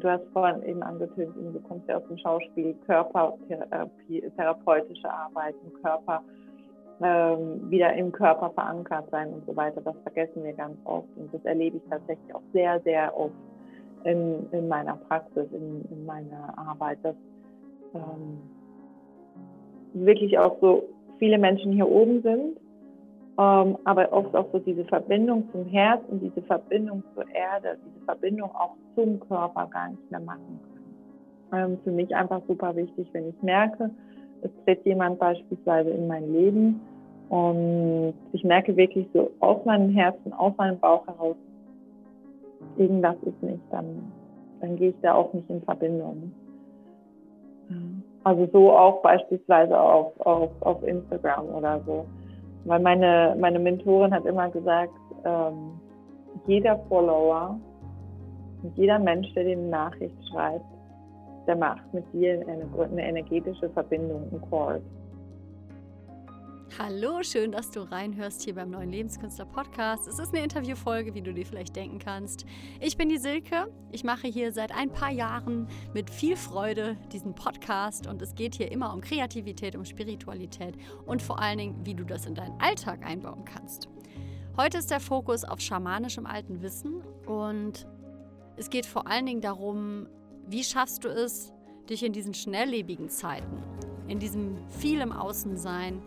du hast vorhin eben angetönt, du kommst ja aus dem Schauspiel, Körpertherapie, therapeutische Arbeiten, Körper, ähm, wieder im Körper verankert sein und so weiter. Das vergessen wir ganz oft und das erlebe ich tatsächlich auch sehr, sehr oft in, in meiner Praxis, in, in meiner Arbeit, dass ähm, wirklich auch so viele Menschen hier oben sind, ähm, aber oft auch so diese Verbindung zum Herz und diese Verbindung zur Erde, diese Verbindung auch zum Körper gar nicht mehr machen können. Ähm, für mich einfach super wichtig, wenn ich merke, es tritt jemand beispielsweise in mein Leben und ich merke wirklich so aus meinem Herzen, aus meinem Bauch heraus, irgendwas ist nicht, dann, dann gehe ich da auch nicht in Verbindung. Also so auch beispielsweise auf, auf, auf Instagram oder so. Weil meine, meine Mentorin hat immer gesagt, ähm, jeder Follower, jeder Mensch, der dir eine Nachricht schreibt, der macht mit dir eine, eine energetische Verbindung, ein Chord. Hallo, schön, dass du reinhörst hier beim neuen Lebenskünstler Podcast. Es ist eine Interviewfolge, wie du dir vielleicht denken kannst. Ich bin die Silke. Ich mache hier seit ein paar Jahren mit viel Freude diesen Podcast und es geht hier immer um Kreativität, um Spiritualität und vor allen Dingen, wie du das in deinen Alltag einbauen kannst. Heute ist der Fokus auf schamanischem alten Wissen und es geht vor allen Dingen darum, wie schaffst du es, dich in diesen schnelllebigen Zeiten, in diesem viel im Außensein,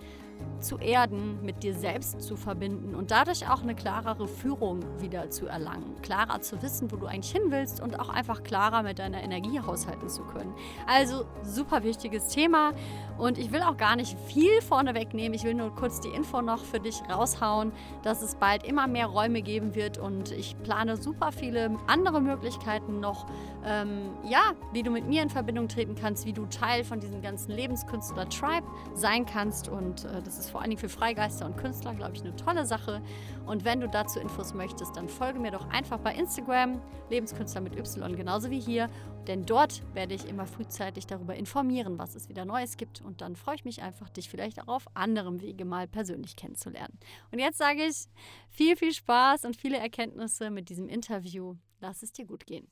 zu erden, mit dir selbst zu verbinden und dadurch auch eine klarere Führung wieder zu erlangen. Klarer zu wissen, wo du eigentlich hin willst und auch einfach klarer mit deiner Energie haushalten zu können. Also super wichtiges Thema und ich will auch gar nicht viel vorne wegnehmen. Ich will nur kurz die Info noch für dich raushauen, dass es bald immer mehr Räume geben wird und ich plane super viele andere Möglichkeiten noch, ähm, ja, wie du mit mir in Verbindung treten kannst, wie du Teil von diesem ganzen Lebenskünstler-Tribe sein kannst und äh, das ist vor allen Dingen für Freigeister und Künstler, glaube ich, eine tolle Sache. Und wenn du dazu Infos möchtest, dann folge mir doch einfach bei Instagram, Lebenskünstler mit Y, genauso wie hier. Denn dort werde ich immer frühzeitig darüber informieren, was es wieder Neues gibt. Und dann freue ich mich einfach, dich vielleicht auch auf anderem Wege mal persönlich kennenzulernen. Und jetzt sage ich viel, viel Spaß und viele Erkenntnisse mit diesem Interview. Lass es dir gut gehen.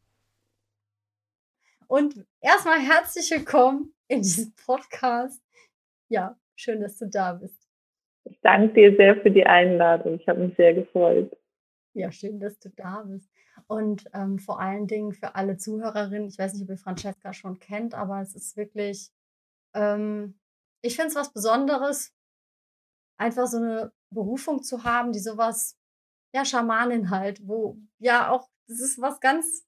Und erstmal herzlich willkommen in diesem Podcast. Ja, schön, dass du da bist. Ich danke dir sehr für die Einladung. Ich habe mich sehr gefreut. Ja, schön, dass du da bist. Und ähm, vor allen Dingen für alle Zuhörerinnen, ich weiß nicht, ob ihr Francesca schon kennt, aber es ist wirklich, ähm, ich finde es was Besonderes, einfach so eine Berufung zu haben, die sowas, ja, Schamanin halt, wo ja auch, das ist was ganz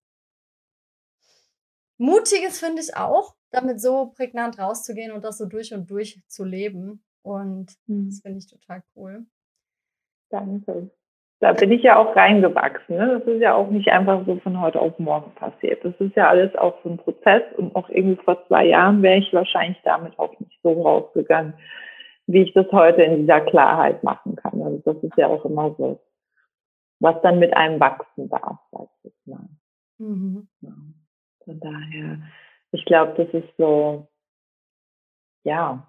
Mutiges, finde ich auch, damit so prägnant rauszugehen und das so durch und durch zu leben. Und mhm. das finde ich total cool. Danke. Da bin ich ja auch reingewachsen. Ne? Das ist ja auch nicht einfach so von heute auf morgen passiert. Das ist ja alles auch so ein Prozess und auch irgendwie vor zwei Jahren wäre ich wahrscheinlich damit auch nicht so rausgegangen, wie ich das heute in dieser Klarheit machen kann. Also das ist ja auch immer so, was dann mit einem wachsen darf, sag ich mal. Mhm. Ja. Von daher, ich glaube, das ist so, ja,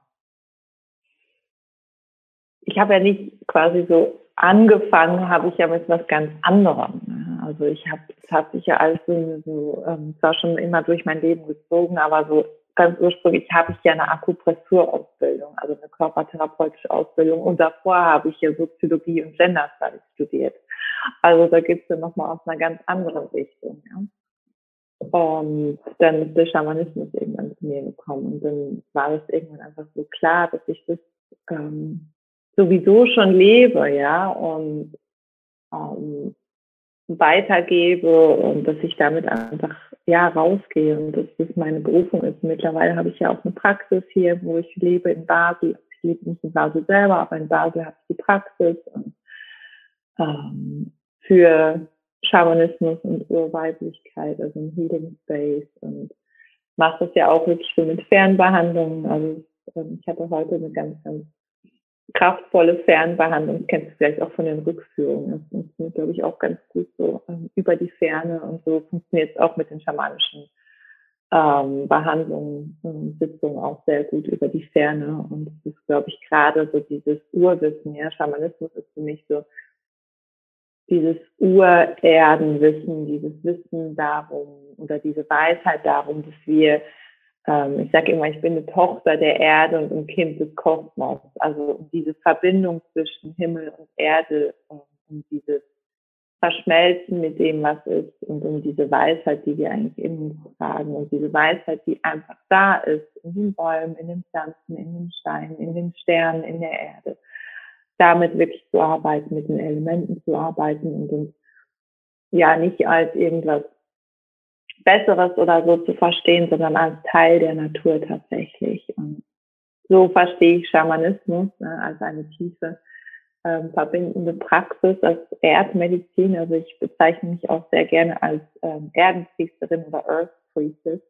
ich habe ja nicht quasi so angefangen, habe ich ja mit was ganz anderem. Ne? Also ich habe, es hat sich ja alles so, so ähm, zwar schon immer durch mein Leben gezogen, aber so ganz ursprünglich habe ich ja eine Akupressurausbildung, also eine körpertherapeutische Ausbildung und davor habe ich ja Soziologie und Gender Studies studiert. Also da gibt es ja nochmal aus einer ganz anderen Richtung. Ja. Und dann ist der Schamanismus irgendwann zu mir gekommen und dann war es irgendwann einfach so klar, dass ich das ähm, sowieso schon lebe, ja, und ähm, weitergebe und dass ich damit einfach ja rausgehe und dass das meine Berufung ist. Mittlerweile habe ich ja auch eine Praxis hier, wo ich lebe in Basel. Ich lebe nicht in Basel selber, aber in Basel habe ich die Praxis und ähm, für Schamanismus und Urweiblichkeit, also ein Healing Space und mache das ja auch wirklich so mit Fernbehandlungen. Also ähm, ich hatte heute eine ganz, ganz kraftvolle Fernbehandlung, das kennst du vielleicht auch von den Rückführungen. Das funktioniert, glaube ich, auch ganz gut so ähm, über die Ferne und so funktioniert es auch mit den schamanischen ähm, Behandlungen, ähm, Sitzungen auch sehr gut über die Ferne. Und das ist, glaube ich, gerade so dieses Urwissen, ja, Schamanismus ist für mich so dieses Urerdenwissen, dieses Wissen darum oder diese Weisheit darum, dass wir, ähm, ich sage immer, ich bin eine Tochter der Erde und ein Kind des Kosmos. Also diese Verbindung zwischen Himmel und Erde und, und dieses Verschmelzen mit dem, was ist und um diese Weisheit, die wir eigentlich in uns tragen und diese Weisheit, die einfach da ist, in den Bäumen, in den Pflanzen, in den Steinen, in den Sternen, in der Erde damit wirklich zu arbeiten, mit den Elementen zu arbeiten und uns ja nicht als irgendwas Besseres oder so zu verstehen, sondern als Teil der Natur tatsächlich. Und so verstehe ich Schamanismus ne, als eine tiefe ähm, verbindende Praxis, als Erdmedizin. Also ich bezeichne mich auch sehr gerne als ähm, Erdenpriesterin oder Earth Priestess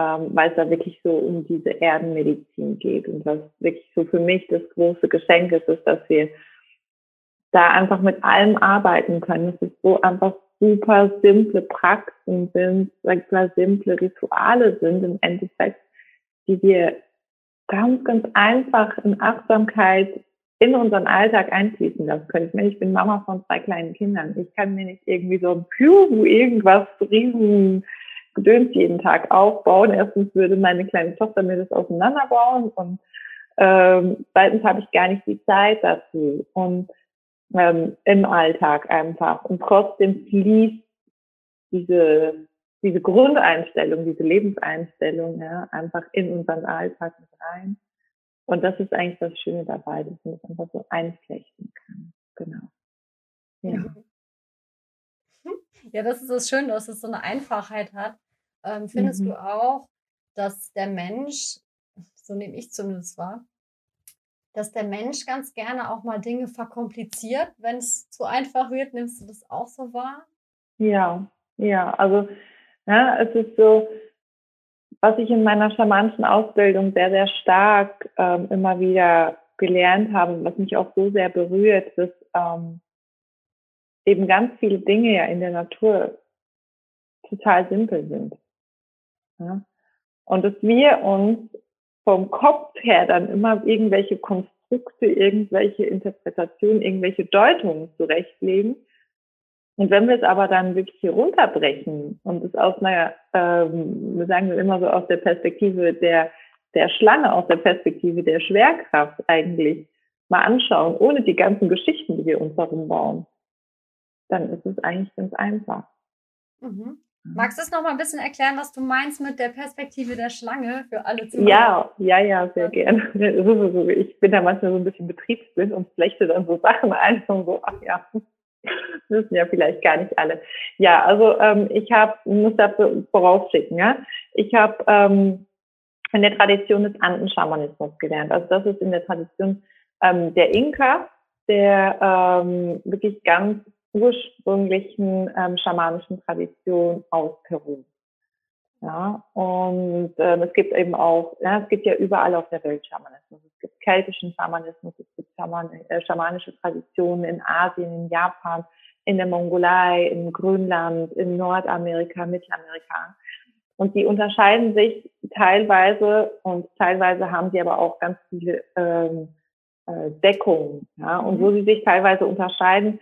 ähm, weil es da wirklich so um diese Erdenmedizin geht. Und was wirklich so für mich das große Geschenk ist, ist, dass wir da einfach mit allem arbeiten können. Es ist so einfach super simple Praxen sind, super simple Rituale sind im Endeffekt, die wir ganz, ganz einfach in Achtsamkeit in unseren Alltag einfließen lassen können. Ich, meine, ich bin Mama von zwei kleinen Kindern. Ich kann mir nicht irgendwie so ein irgendwas riesen Gedöns jeden Tag aufbauen. Erstens würde meine kleine Tochter mir das auseinanderbauen und ähm, zweitens habe ich gar nicht die Zeit dazu und ähm, im Alltag einfach. Und trotzdem fließt diese, diese Grundeinstellung, diese Lebenseinstellung ja, einfach in unseren Alltag mit rein. Und das ist eigentlich das Schöne dabei, dass man das einfach so einflechten kann. Genau. Ja. Mhm. Ja, das ist das Schöne, dass es so eine Einfachheit hat. Ähm, findest mhm. du auch, dass der Mensch, so nehme ich zumindest wahr, dass der Mensch ganz gerne auch mal Dinge verkompliziert, wenn es zu einfach wird? Nimmst du das auch so wahr? Ja, ja, also ja, es ist so, was ich in meiner schamanischen Ausbildung sehr, sehr stark ähm, immer wieder gelernt habe, was mich auch so sehr berührt, ist, ähm, eben ganz viele Dinge ja in der Natur total simpel sind. Ja? Und dass wir uns vom Kopf her dann immer irgendwelche Konstrukte, irgendwelche Interpretationen, irgendwelche Deutungen zurechtlegen. Und wenn wir es aber dann wirklich hier runterbrechen und es aus einer, ähm, wir sagen immer so aus der Perspektive der, der Schlange, aus der Perspektive der Schwerkraft eigentlich mal anschauen, ohne die ganzen Geschichten, die wir uns darum bauen, dann ist es eigentlich ganz einfach. Mhm. Magst du es noch mal ein bisschen erklären, was du meinst mit der Perspektive der Schlange für alle Zuhörer? Ja, ja, ja, sehr gerne. Ich bin da manchmal so ein bisschen betriebsblind und flechte dann so Sachen ein und so, ach ja, wissen ja vielleicht gar nicht alle. Ja, also ähm, ich habe, muss dafür vorausschicken, ja, ich habe ähm, in der Tradition des Anden-Schamanismus gelernt. Also das ist in der Tradition ähm, der Inka, der ähm, wirklich ganz ursprünglichen ähm, schamanischen Tradition aus Peru. Ja, und ähm, es gibt eben auch, ja, es gibt ja überall auf der Welt Schamanismus. Es gibt keltischen Schamanismus, es gibt Schaman äh, schamanische Traditionen in Asien, in Japan, in der Mongolei, in Grönland, in Nordamerika, Mittelamerika. Und die unterscheiden sich teilweise und teilweise haben sie aber auch ganz viele ähm, äh, Deckungen. Ja? Und wo mhm. sie sich teilweise unterscheiden,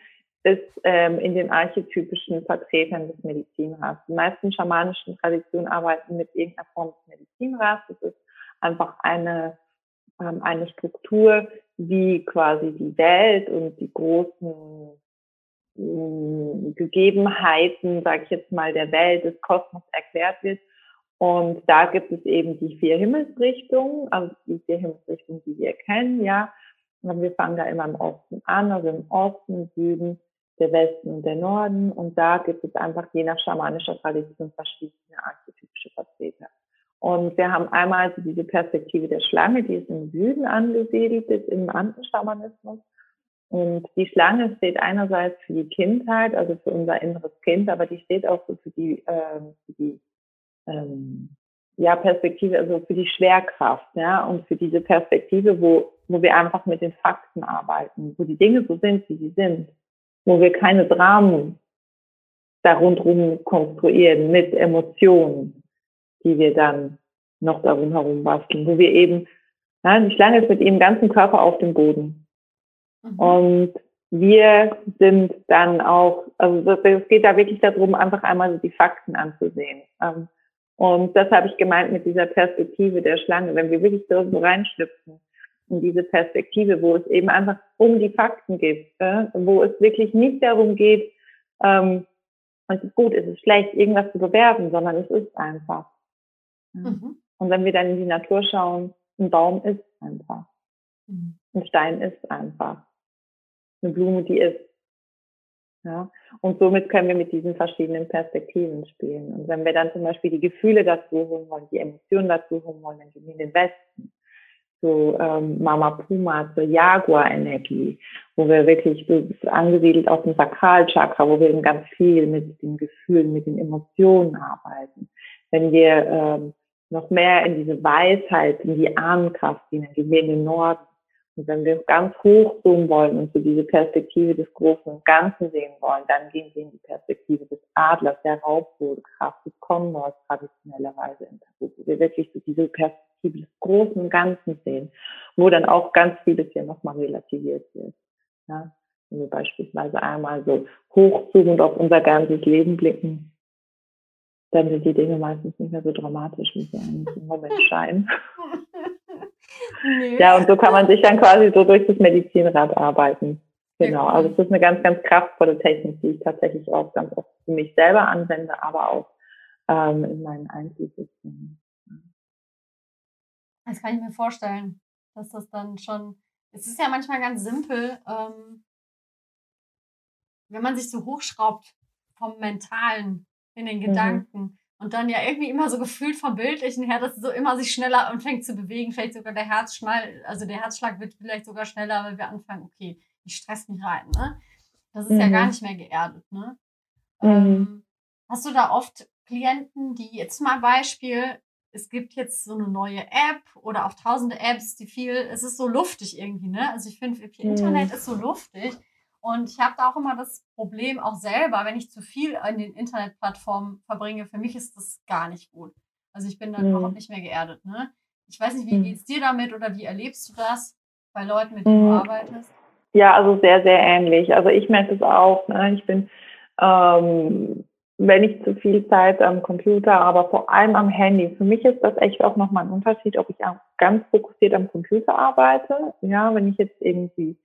ist ähm, in den archetypischen Vertretern des Medizinrats. Die meisten schamanischen Traditionen arbeiten mit irgendeiner Form des Medizinrats. Das ist einfach eine, ähm, eine Struktur, wie quasi die Welt und die großen äh, Gegebenheiten, sage ich jetzt mal, der Welt, des Kosmos erklärt wird. Und da gibt es eben die vier Himmelsrichtungen, also die vier Himmelsrichtungen, die wir kennen, ja. Und wir fangen da immer im Osten an, also im Osten, Süden, der Westen und der Norden. Und da gibt es einfach je nach schamanischer Tradition verschiedene archetypische Vertreter. Und wir haben einmal diese Perspektive der Schlange, die ist im Süden angesiedelt, ist im Andenschamanismus. Und die Schlange steht einerseits für die Kindheit, also für unser inneres Kind, aber die steht auch so für die, äh, für die ähm, ja, Perspektive, also für die Schwerkraft, ja, und für diese Perspektive, wo, wo wir einfach mit den Fakten arbeiten, wo die Dinge so sind, wie sie sind wo wir keine Dramen da rundherum konstruieren mit Emotionen, die wir dann noch darum herum basteln, wo wir eben, ja, die Schlange ist mit ihrem ganzen Körper auf dem Boden. Mhm. Und wir sind dann auch, also es geht da wirklich darum, einfach einmal so die Fakten anzusehen. Ähm, und das habe ich gemeint mit dieser Perspektive der Schlange. Wenn wir wirklich so reinschlüpfen in diese Perspektive, wo es eben einfach um die Fakten geht, wo es wirklich nicht darum geht, ähm, es ist gut, es ist schlecht, irgendwas zu bewerben, sondern es ist einfach. Mhm. Und wenn wir dann in die Natur schauen, ein Baum ist einfach. Mhm. Ein Stein ist einfach. Eine Blume, die ist. Ja? Und somit können wir mit diesen verschiedenen Perspektiven spielen. Und wenn wir dann zum Beispiel die Gefühle dazu holen wollen, die Emotionen dazu holen wollen, dann gehen wir in den Westen zu ähm, Mama Puma, zur Jaguar-Energie, wo wir wirklich so angesiedelt auf dem Sakralchakra, wo wir eben ganz viel mit den Gefühlen, mit den Emotionen arbeiten. Wenn wir ähm, noch mehr in diese Weisheit, in die Ahnenkraft gehen, dann gehen wir in den Norden. Und wenn wir ganz hochzoomen wollen und so diese Perspektive des großen und Ganzen sehen wollen, dann gehen wir in die Perspektive des Adlers, der Raubvogelkraft, des Kondors traditionellerweise in Tabu, wo wir wirklich so diese Perspektive des großen und Ganzen sehen, wo dann auch ganz vieles hier nochmal relativiert wird. Ja? Wenn wir beispielsweise einmal so hochzoomend auf unser ganzes Leben blicken, dann sind die Dinge meistens nicht mehr so dramatisch, wie sie eigentlich im Moment scheinen. Ja, und so kann man sich dann quasi so durch das Medizinrad arbeiten. Genau, also es ist eine ganz, ganz kraftvolle Technik, die ich tatsächlich auch ganz oft für mich selber anwende, aber auch ähm, in meinen Einzelsitzungen. Das kann ich mir vorstellen, dass das dann schon, es ist ja manchmal ganz simpel, ähm, wenn man sich so hochschraubt vom Mentalen in den mhm. Gedanken, mhm und dann ja irgendwie immer so gefühlt vom Bildlichen her, dass es so immer sich schneller anfängt zu bewegen, vielleicht sogar der Herzschlag, also der Herzschlag wird vielleicht sogar schneller, weil wir anfangen, okay, ich stress mich rein, ne? Das ist mhm. ja gar mhm. nicht mehr geerdet, ne? Mhm. Ähm, hast du da oft Klienten, die jetzt mal Beispiel, es gibt jetzt so eine neue App oder auch tausende Apps, die viel, es ist so luftig irgendwie, ne? Also ich finde, mhm. Internet ist so luftig und ich habe da auch immer das Problem, auch selber, wenn ich zu viel an den Internetplattformen verbringe, für mich ist das gar nicht gut. Also ich bin dann mhm. überhaupt nicht mehr geerdet. Ne? Ich weiß nicht, wie mhm. geht es dir damit oder wie erlebst du das bei Leuten, mit denen mhm. du arbeitest? Ja, also sehr, sehr ähnlich. Also ich merke es auch. Ne? Ich bin, ähm, wenn ich zu viel Zeit am Computer, aber vor allem am Handy. Für mich ist das echt auch nochmal ein Unterschied, ob ich ganz fokussiert am Computer arbeite. Ja, wenn ich jetzt irgendwie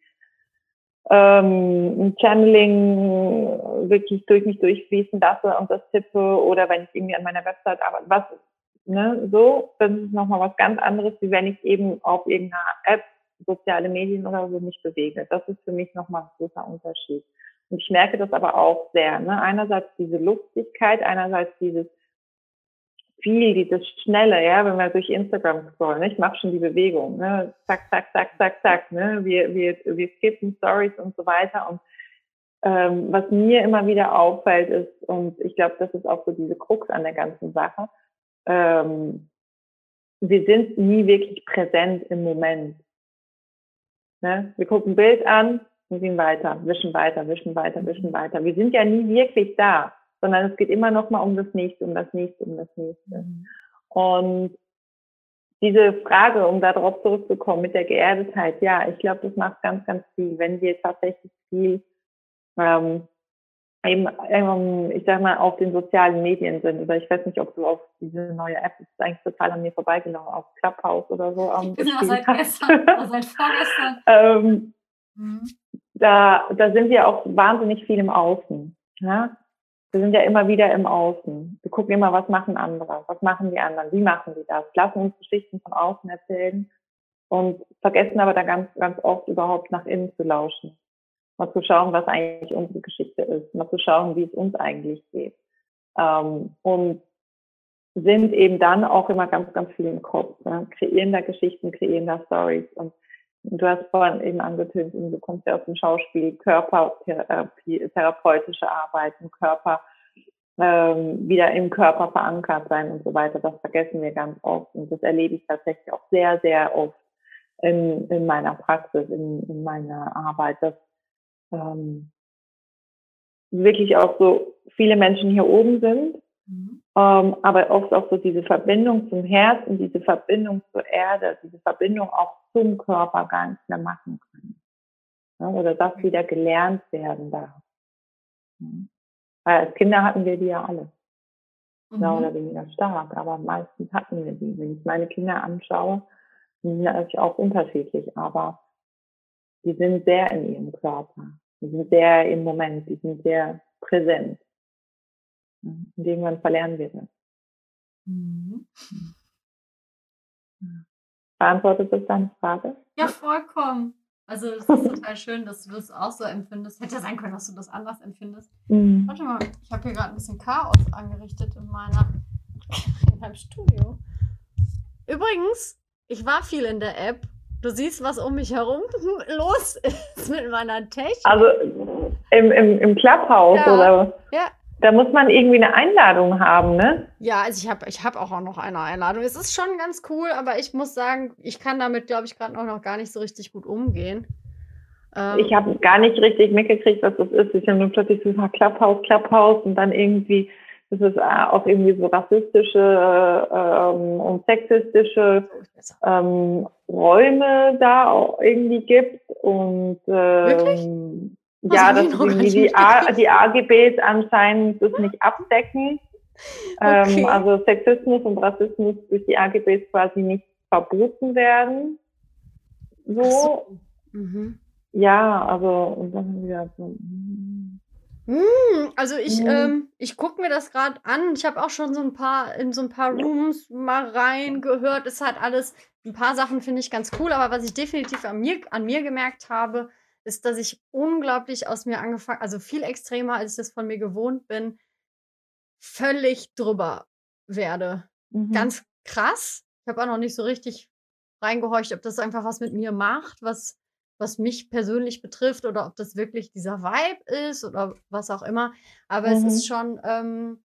ähm, Channeling wirklich durch mich durchfließen lasse und das tippe oder wenn ich irgendwie an meiner Website arbeite, was, ne, so, das ist nochmal was ganz anderes, wie wenn ich eben auf irgendeiner App, soziale Medien oder so mich bewege. Das ist für mich nochmal ein großer Unterschied. Und ich merke das aber auch sehr, ne, einerseits diese Lustigkeit, einerseits dieses, viel, dieses Schnelle, ja, wenn wir durch Instagram scrollen, ne? ich mache schon die Bewegung, ne? zack, zack, zack, zack, zack, ne? wir, wir, wir skippen Stories und so weiter und ähm, was mir immer wieder auffällt ist, und ich glaube, das ist auch so diese Krux an der ganzen Sache, ähm, wir sind nie wirklich präsent im Moment. Ne? Wir gucken ein Bild an und gehen weiter, wischen weiter, wischen weiter, wischen weiter. Wir sind ja nie wirklich da sondern es geht immer noch mal um das nächste, um das nächste, um das nächste. Mhm. Und diese Frage, um darauf zurückzukommen mit der Geerdetheit, ja, ich glaube, das macht ganz, ganz viel, wenn wir tatsächlich viel ähm, eben, ähm, ich sag mal, auf den sozialen Medien sind. Oder ich weiß nicht, ob du auf diese neue App, das ist eigentlich total an mir vorbeigelaufen, auf Clubhouse oder so. Ähm, genau, seit gestern, seit vorgestern. ähm, mhm. da, da sind wir auch wahnsinnig viel im Außen. Ja? wir sind ja immer wieder im Außen. Wir gucken immer, was machen andere, was machen die anderen, wie machen die das, lassen uns Geschichten von außen erzählen und vergessen aber dann ganz, ganz oft überhaupt nach innen zu lauschen. Mal zu schauen, was eigentlich unsere Geschichte ist, mal zu schauen, wie es uns eigentlich geht. Ähm, und sind eben dann auch immer ganz, ganz viel im Kopf, ne? kreieren da Geschichten, kreieren da Stories und Du hast vorhin eben angetönt, du kommst ja aus dem Schauspiel, Körpertherapie, therapeutische Arbeiten, Körper, ähm, wieder im Körper verankert sein und so weiter. Das vergessen wir ganz oft. Und das erlebe ich tatsächlich auch sehr, sehr oft in, in meiner Praxis, in, in meiner Arbeit, dass ähm, wirklich auch so viele Menschen hier oben sind Mhm. Ähm, aber oft auch so diese Verbindung zum Herz und diese Verbindung zur Erde, diese Verbindung auch zum Körper gar nicht mehr machen können. Ne? Oder das wieder gelernt werden darf. Weil als Kinder hatten wir die ja alle. Mhm. Mehr oder weniger stark, aber meistens hatten wir die. Wenn ich meine Kinder anschaue, sind die natürlich auch unterschiedlich, aber die sind sehr in ihrem Körper. Die sind sehr im Moment, die sind sehr präsent. Und irgendwann verlernen wir das. Mhm. Beantwortet das deine Frage? Ja, vollkommen. Also es ist total schön, dass du das auch so empfindest. Hätte ja sein können, dass du das anders empfindest. Mhm. Warte mal, ich habe hier gerade ein bisschen Chaos angerichtet in meiner in meinem Studio. Übrigens, ich war viel in der App. Du siehst, was um mich herum los ist mit meiner Technik. Also im, im, im Clubhouse ja. oder? Ja, da muss man irgendwie eine Einladung haben, ne? Ja, also ich habe ich hab auch noch eine Einladung. Es ist schon ganz cool, aber ich muss sagen, ich kann damit, glaube ich, gerade noch gar nicht so richtig gut umgehen. Ähm, ich habe gar nicht richtig mitgekriegt, was das ist. Ich habe nur plötzlich so ein Clubhouse, Clubhouse und dann irgendwie, das ist auch irgendwie so rassistische ähm, und sexistische ähm, Räume da auch irgendwie gibt. Und ja, dass die, die, die AGBs anscheinend das nicht abdecken. Ähm, okay. Ähm, also Sexismus und Rassismus durch die AGBs quasi nicht verboten werden. So. so. Mhm. Ja, also und dann wieder so. Mm, also ich, mhm. ähm, ich gucke mir das gerade an. Ich habe auch schon so ein paar in so ein paar Rooms mal reingehört. Ist halt alles, ein paar Sachen finde ich ganz cool, aber was ich definitiv an mir, an mir gemerkt habe, ist, dass ich unglaublich aus mir angefangen, also viel extremer, als ich das von mir gewohnt bin, völlig drüber werde. Mhm. Ganz krass. Ich habe auch noch nicht so richtig reingehorcht, ob das einfach was mit mir macht, was, was mich persönlich betrifft oder ob das wirklich dieser Vibe ist oder was auch immer. Aber mhm. es ist mhm. schon ähm,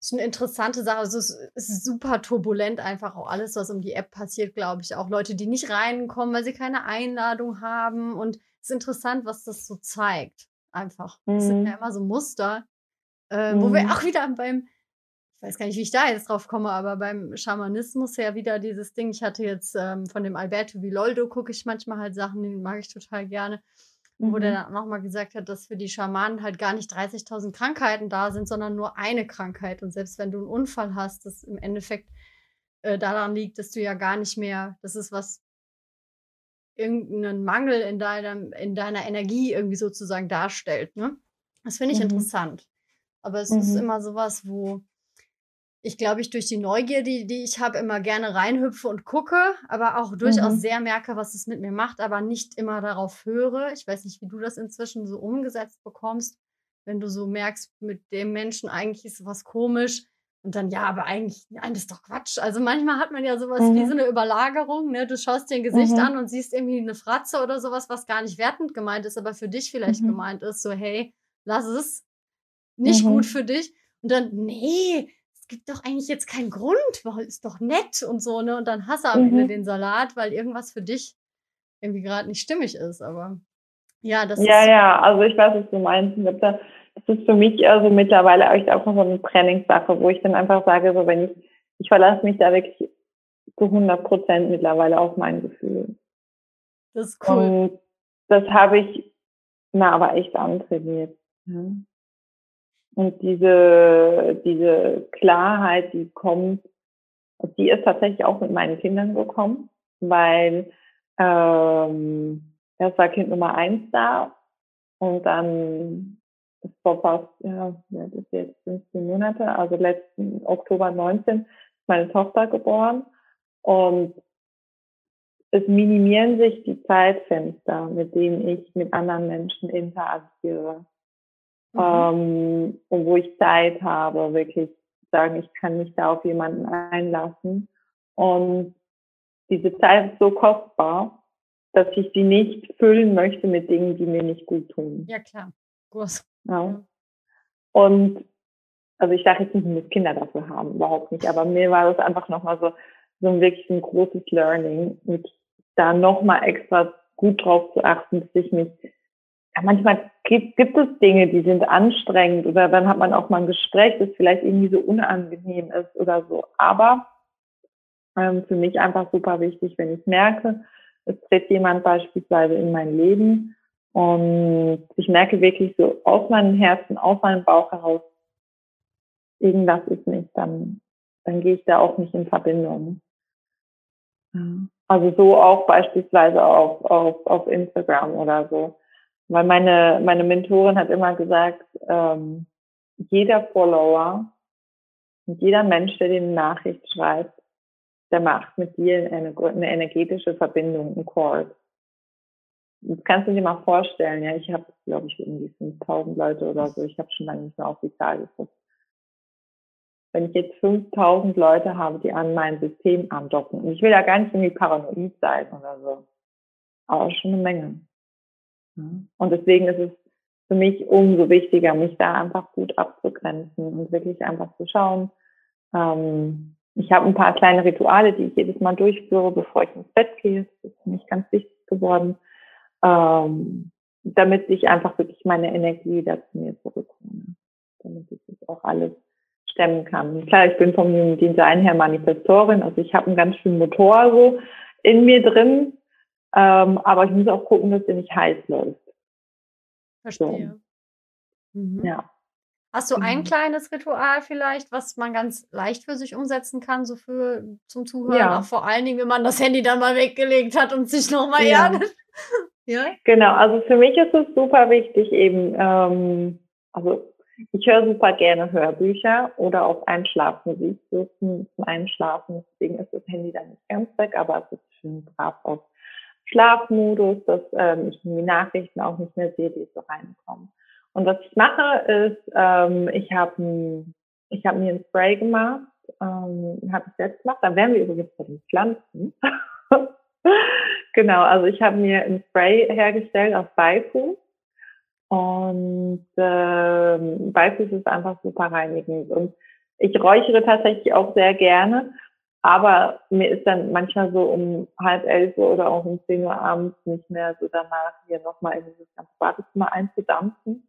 ist eine interessante Sache. Also es ist super turbulent einfach auch alles, was um die App passiert, glaube ich. Auch Leute, die nicht reinkommen, weil sie keine Einladung haben und ist interessant, was das so zeigt. Einfach. Das sind ja mhm. immer so Muster, äh, mhm. wo wir mhm. auch wieder beim, ich weiß gar nicht, wie ich da jetzt drauf komme, aber beim Schamanismus ja wieder dieses Ding. Ich hatte jetzt ähm, von dem Alberto Villoldo, gucke ich manchmal halt Sachen, den mag ich total gerne. Mhm. Wo der mhm. dann nochmal gesagt hat, dass für die Schamanen halt gar nicht 30.000 Krankheiten da sind, sondern nur eine Krankheit. Und selbst wenn du einen Unfall hast, das im Endeffekt äh, daran liegt, dass du ja gar nicht mehr, das ist was irgendeinen Mangel in, deinem, in deiner Energie irgendwie sozusagen darstellt. Ne? Das finde ich mhm. interessant. Aber es mhm. ist immer sowas, wo ich glaube, ich durch die Neugier, die, die ich habe, immer gerne reinhüpfe und gucke, aber auch durchaus mhm. sehr merke, was es mit mir macht, aber nicht immer darauf höre. Ich weiß nicht, wie du das inzwischen so umgesetzt bekommst, wenn du so merkst, mit dem Menschen eigentlich ist was komisch und dann, ja, aber eigentlich, nein, das ist doch Quatsch. Also manchmal hat man ja sowas mhm. wie so eine Überlagerung, ne? Du schaust dir ein Gesicht mhm. an und siehst irgendwie eine Fratze oder sowas, was gar nicht wertend gemeint ist, aber für dich vielleicht mhm. gemeint ist, so, hey, lass es, nicht gut mhm. für dich. Und dann, nee, es gibt doch eigentlich jetzt keinen Grund, weil ist doch nett und so, ne? Und dann hasse am Ende mhm. den Salat, weil irgendwas für dich irgendwie gerade nicht stimmig ist, aber ja, das ja, ist. Ja, ja, also ich weiß, was du meinst. Ich habe da das ist für mich also mittlerweile auch noch so eine Trainingssache, wo ich dann einfach sage, so wenn ich, ich verlasse mich da wirklich zu 100 Prozent mittlerweile auf mein Gefühl. Das ist cool. Und das habe ich na aber echt antrainiert. Ja. Und diese, diese Klarheit, die kommt, die ist tatsächlich auch mit meinen Kindern gekommen, weil ähm, erst war Kind Nummer eins da und dann vor fast, ja, das ist jetzt 15 Monate, also letzten Oktober 19 ist meine Tochter geboren und es minimieren sich die Zeitfenster, mit denen ich mit anderen Menschen interagiere. Mhm. Ähm, und wo ich Zeit habe, wirklich sagen, ich kann mich da auf jemanden einlassen. Und diese Zeit ist so kostbar, dass ich sie nicht füllen möchte mit Dingen, die mir nicht gut tun. Ja, klar. Groß. Ja. Und also ich sage jetzt nicht, dass Kinder dafür haben, überhaupt nicht. Aber mir war das einfach nochmal so, so ein wirklich ein großes Learning, mit da nochmal extra gut drauf zu achten, dass ich mich, ja, manchmal gibt, gibt es Dinge, die sind anstrengend oder dann hat man auch mal ein Gespräch, das vielleicht irgendwie so unangenehm ist oder so. Aber ähm, für mich einfach super wichtig, wenn ich merke, es tritt jemand beispielsweise in mein Leben Und ich merke wirklich so aus meinem Herzen, aus meinem Bauch heraus, irgendwas ist nicht, dann, dann gehe ich da auch nicht in Verbindung. Also so auch beispielsweise auf, auf, auf Instagram oder so. Weil meine, meine Mentorin hat immer gesagt, ähm, jeder Follower und jeder Mensch, der dir eine Nachricht schreibt, der macht mit dir eine, eine energetische Verbindung, ein Chord. Das kannst du dir mal vorstellen, ja, ich habe, glaube ich, irgendwie 5000 Leute oder so, ich habe schon lange nicht mehr auf die Zahl geguckt. Wenn ich jetzt 5000 Leute habe, die an mein System andocken, und ich will ja gar nicht irgendwie paranoid sein oder so, aber schon eine Menge. Und deswegen ist es für mich umso wichtiger, mich da einfach gut abzugrenzen und wirklich einfach zu schauen, ähm, ich habe ein paar kleine Rituale, die ich jedes Mal durchführe, bevor ich ins Bett gehe. Das ist für mich ganz wichtig geworden, ähm, damit ich einfach wirklich meine Energie wieder zu mir zurückkomme, damit ich das auch alles stemmen kann. klar, ich bin vom Design her Manifestorin, also ich habe einen ganz schönen Motor so in mir drin, ähm, aber ich muss auch gucken, dass der nicht heiß läuft. Verstehe. So. Mhm. Ja. Hast du ein Mhm. kleines Ritual vielleicht, was man ganz leicht für sich umsetzen kann, so für zum Zuhören? Ja. Auch vor allen Dingen, wenn man das Handy dann mal weggelegt hat und sich nochmal Ja. erdet. Ja. Genau, also für mich ist es super wichtig eben, ähm, also ich höre super gerne Hörbücher oder auch Einschlafmusik so zum, zum Einschlafen. Deswegen ist das Handy dann nicht ganz weg, aber es ist schön brav auf Schlafmodus, dass ähm, ich die Nachrichten auch nicht mehr sehe, die so reinkommen. Und was ich mache, ist, ähm, ich habe ich hab mir ein Spray gemacht, ähm, habe ich selbst gemacht. Da wären wir übrigens bei den Pflanzen. genau, also ich habe mir ein Spray hergestellt aus Beifuß. Und ähm, Beifuß ist einfach super reinigend. Und ich räuchere tatsächlich auch sehr gerne. Aber mir ist dann manchmal so um halb elf oder auch um zehn Uhr abends nicht mehr so danach, hier nochmal in dieses ganze Badezimmer einzudampfen.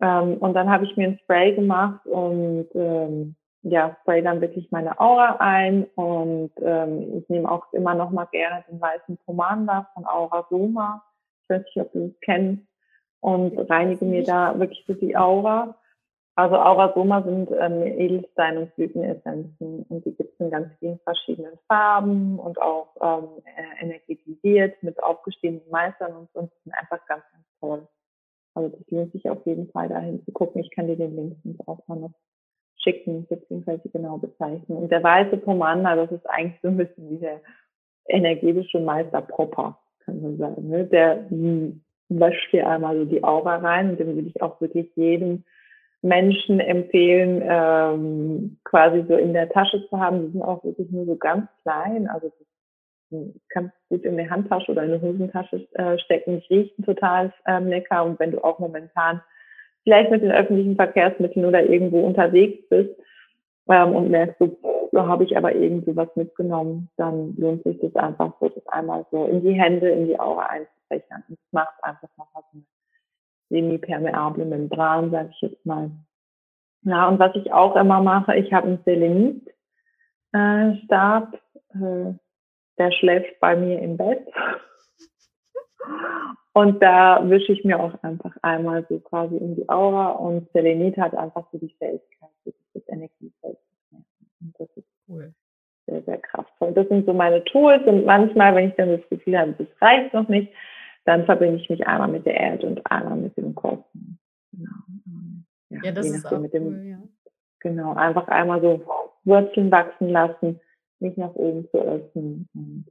Ähm, und dann habe ich mir ein Spray gemacht und ähm, ja, spray dann wirklich meine Aura ein und ähm, ich nehme auch immer noch mal gerne den weißen Pomander von Aura Soma. Ich weiß nicht, ob du das kennst und reinige mir da wirklich so die Aura. Also Aura Soma sind ähm, Edelstein- und Blütenessenzen und die gibt es in ganz vielen verschiedenen Farben und auch ähm, äh, energetisiert mit aufgestehenden Meistern und so. Und die sind einfach ganz, ganz toll. Also das lohnt sich auf jeden Fall dahin zu gucken. Ich kann dir den Link sonst auch mal noch schicken, beziehungsweise genau bezeichnen. Und der weiße Pomander, das ist eigentlich so ein bisschen wie der energetische Meister Proper, kann man sagen. Ne? Der löscht dir einmal so die Aura rein und den würde ich auch wirklich jedem Menschen empfehlen, ähm, quasi so in der Tasche zu haben. Die sind auch wirklich nur so ganz klein. Also kannst gut in die Handtasche oder in die Hosentasche äh, stecken. Die riechen total ähm, lecker. Und wenn du auch momentan vielleicht mit den öffentlichen Verkehrsmitteln oder irgendwo unterwegs bist ähm, und merkst, so, da habe ich aber irgendwie was mitgenommen, dann lohnt sich das einfach so, das einmal so in die Hände, in die Aura einzufächern. Das macht einfach noch was eine semi-permeable Membran, sage ich jetzt mal. Ja, und was ich auch immer mache, ich habe einen Selenit-Stab, äh, der schläft bei mir im Bett. Und da wische ich mir auch einfach einmal so quasi in die Aura und Selenit hat einfach so die Fähigkeit, das Energiefeld zu Und das ist cool. Sehr, sehr kraftvoll. Das sind so meine Tools und manchmal, wenn ich dann das Gefühl habe, das reicht noch nicht, dann verbinde ich mich einmal mit der Erde und einmal mit dem Kosmos. Genau. Ja, ja das ist auch mit dem, cool, ja. Genau, einfach einmal so Wurzeln wachsen lassen, mich nach oben zu öffnen und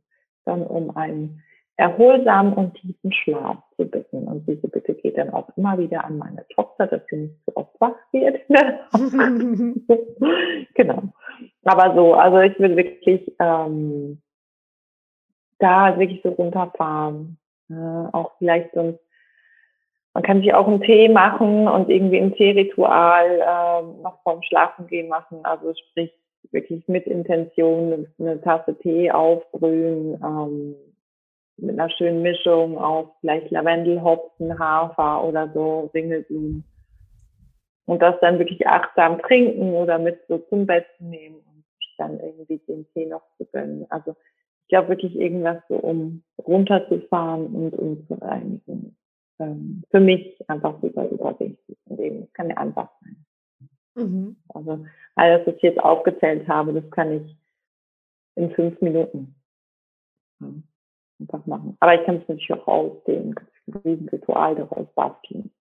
dann um einen erholsamen und tiefen Schlaf zu bitten. Und diese Bitte geht dann auch immer wieder an meine Tochter, dass sie nicht so oft wach wird. genau. Aber so, also ich will wirklich ähm, da wirklich so runterfahren. Äh, auch vielleicht sonst, man kann sich auch einen Tee machen und irgendwie ein Teeritual äh, noch vorm Schlafengehen machen. Also sprich wirklich mit Intention eine Tasse Tee aufbrühen, ähm, mit einer schönen Mischung aus vielleicht Lavendel, Hopfen, Hafer oder so, Ringelblumen. Und das dann wirklich achtsam trinken oder mit so zum Bett nehmen und dann irgendwie den Tee noch zu gönnen. Also ich glaube wirklich irgendwas so, um runterzufahren und um zu reinigen. ähm, für mich einfach super, super wichtig im Leben. Das kann ja einfach sein. Mhm. Also alles, was ich jetzt aufgezählt habe, das kann ich in fünf Minuten einfach machen. Aber ich kann es natürlich auch ausdehnen, ein Riesenritual daraus basteln,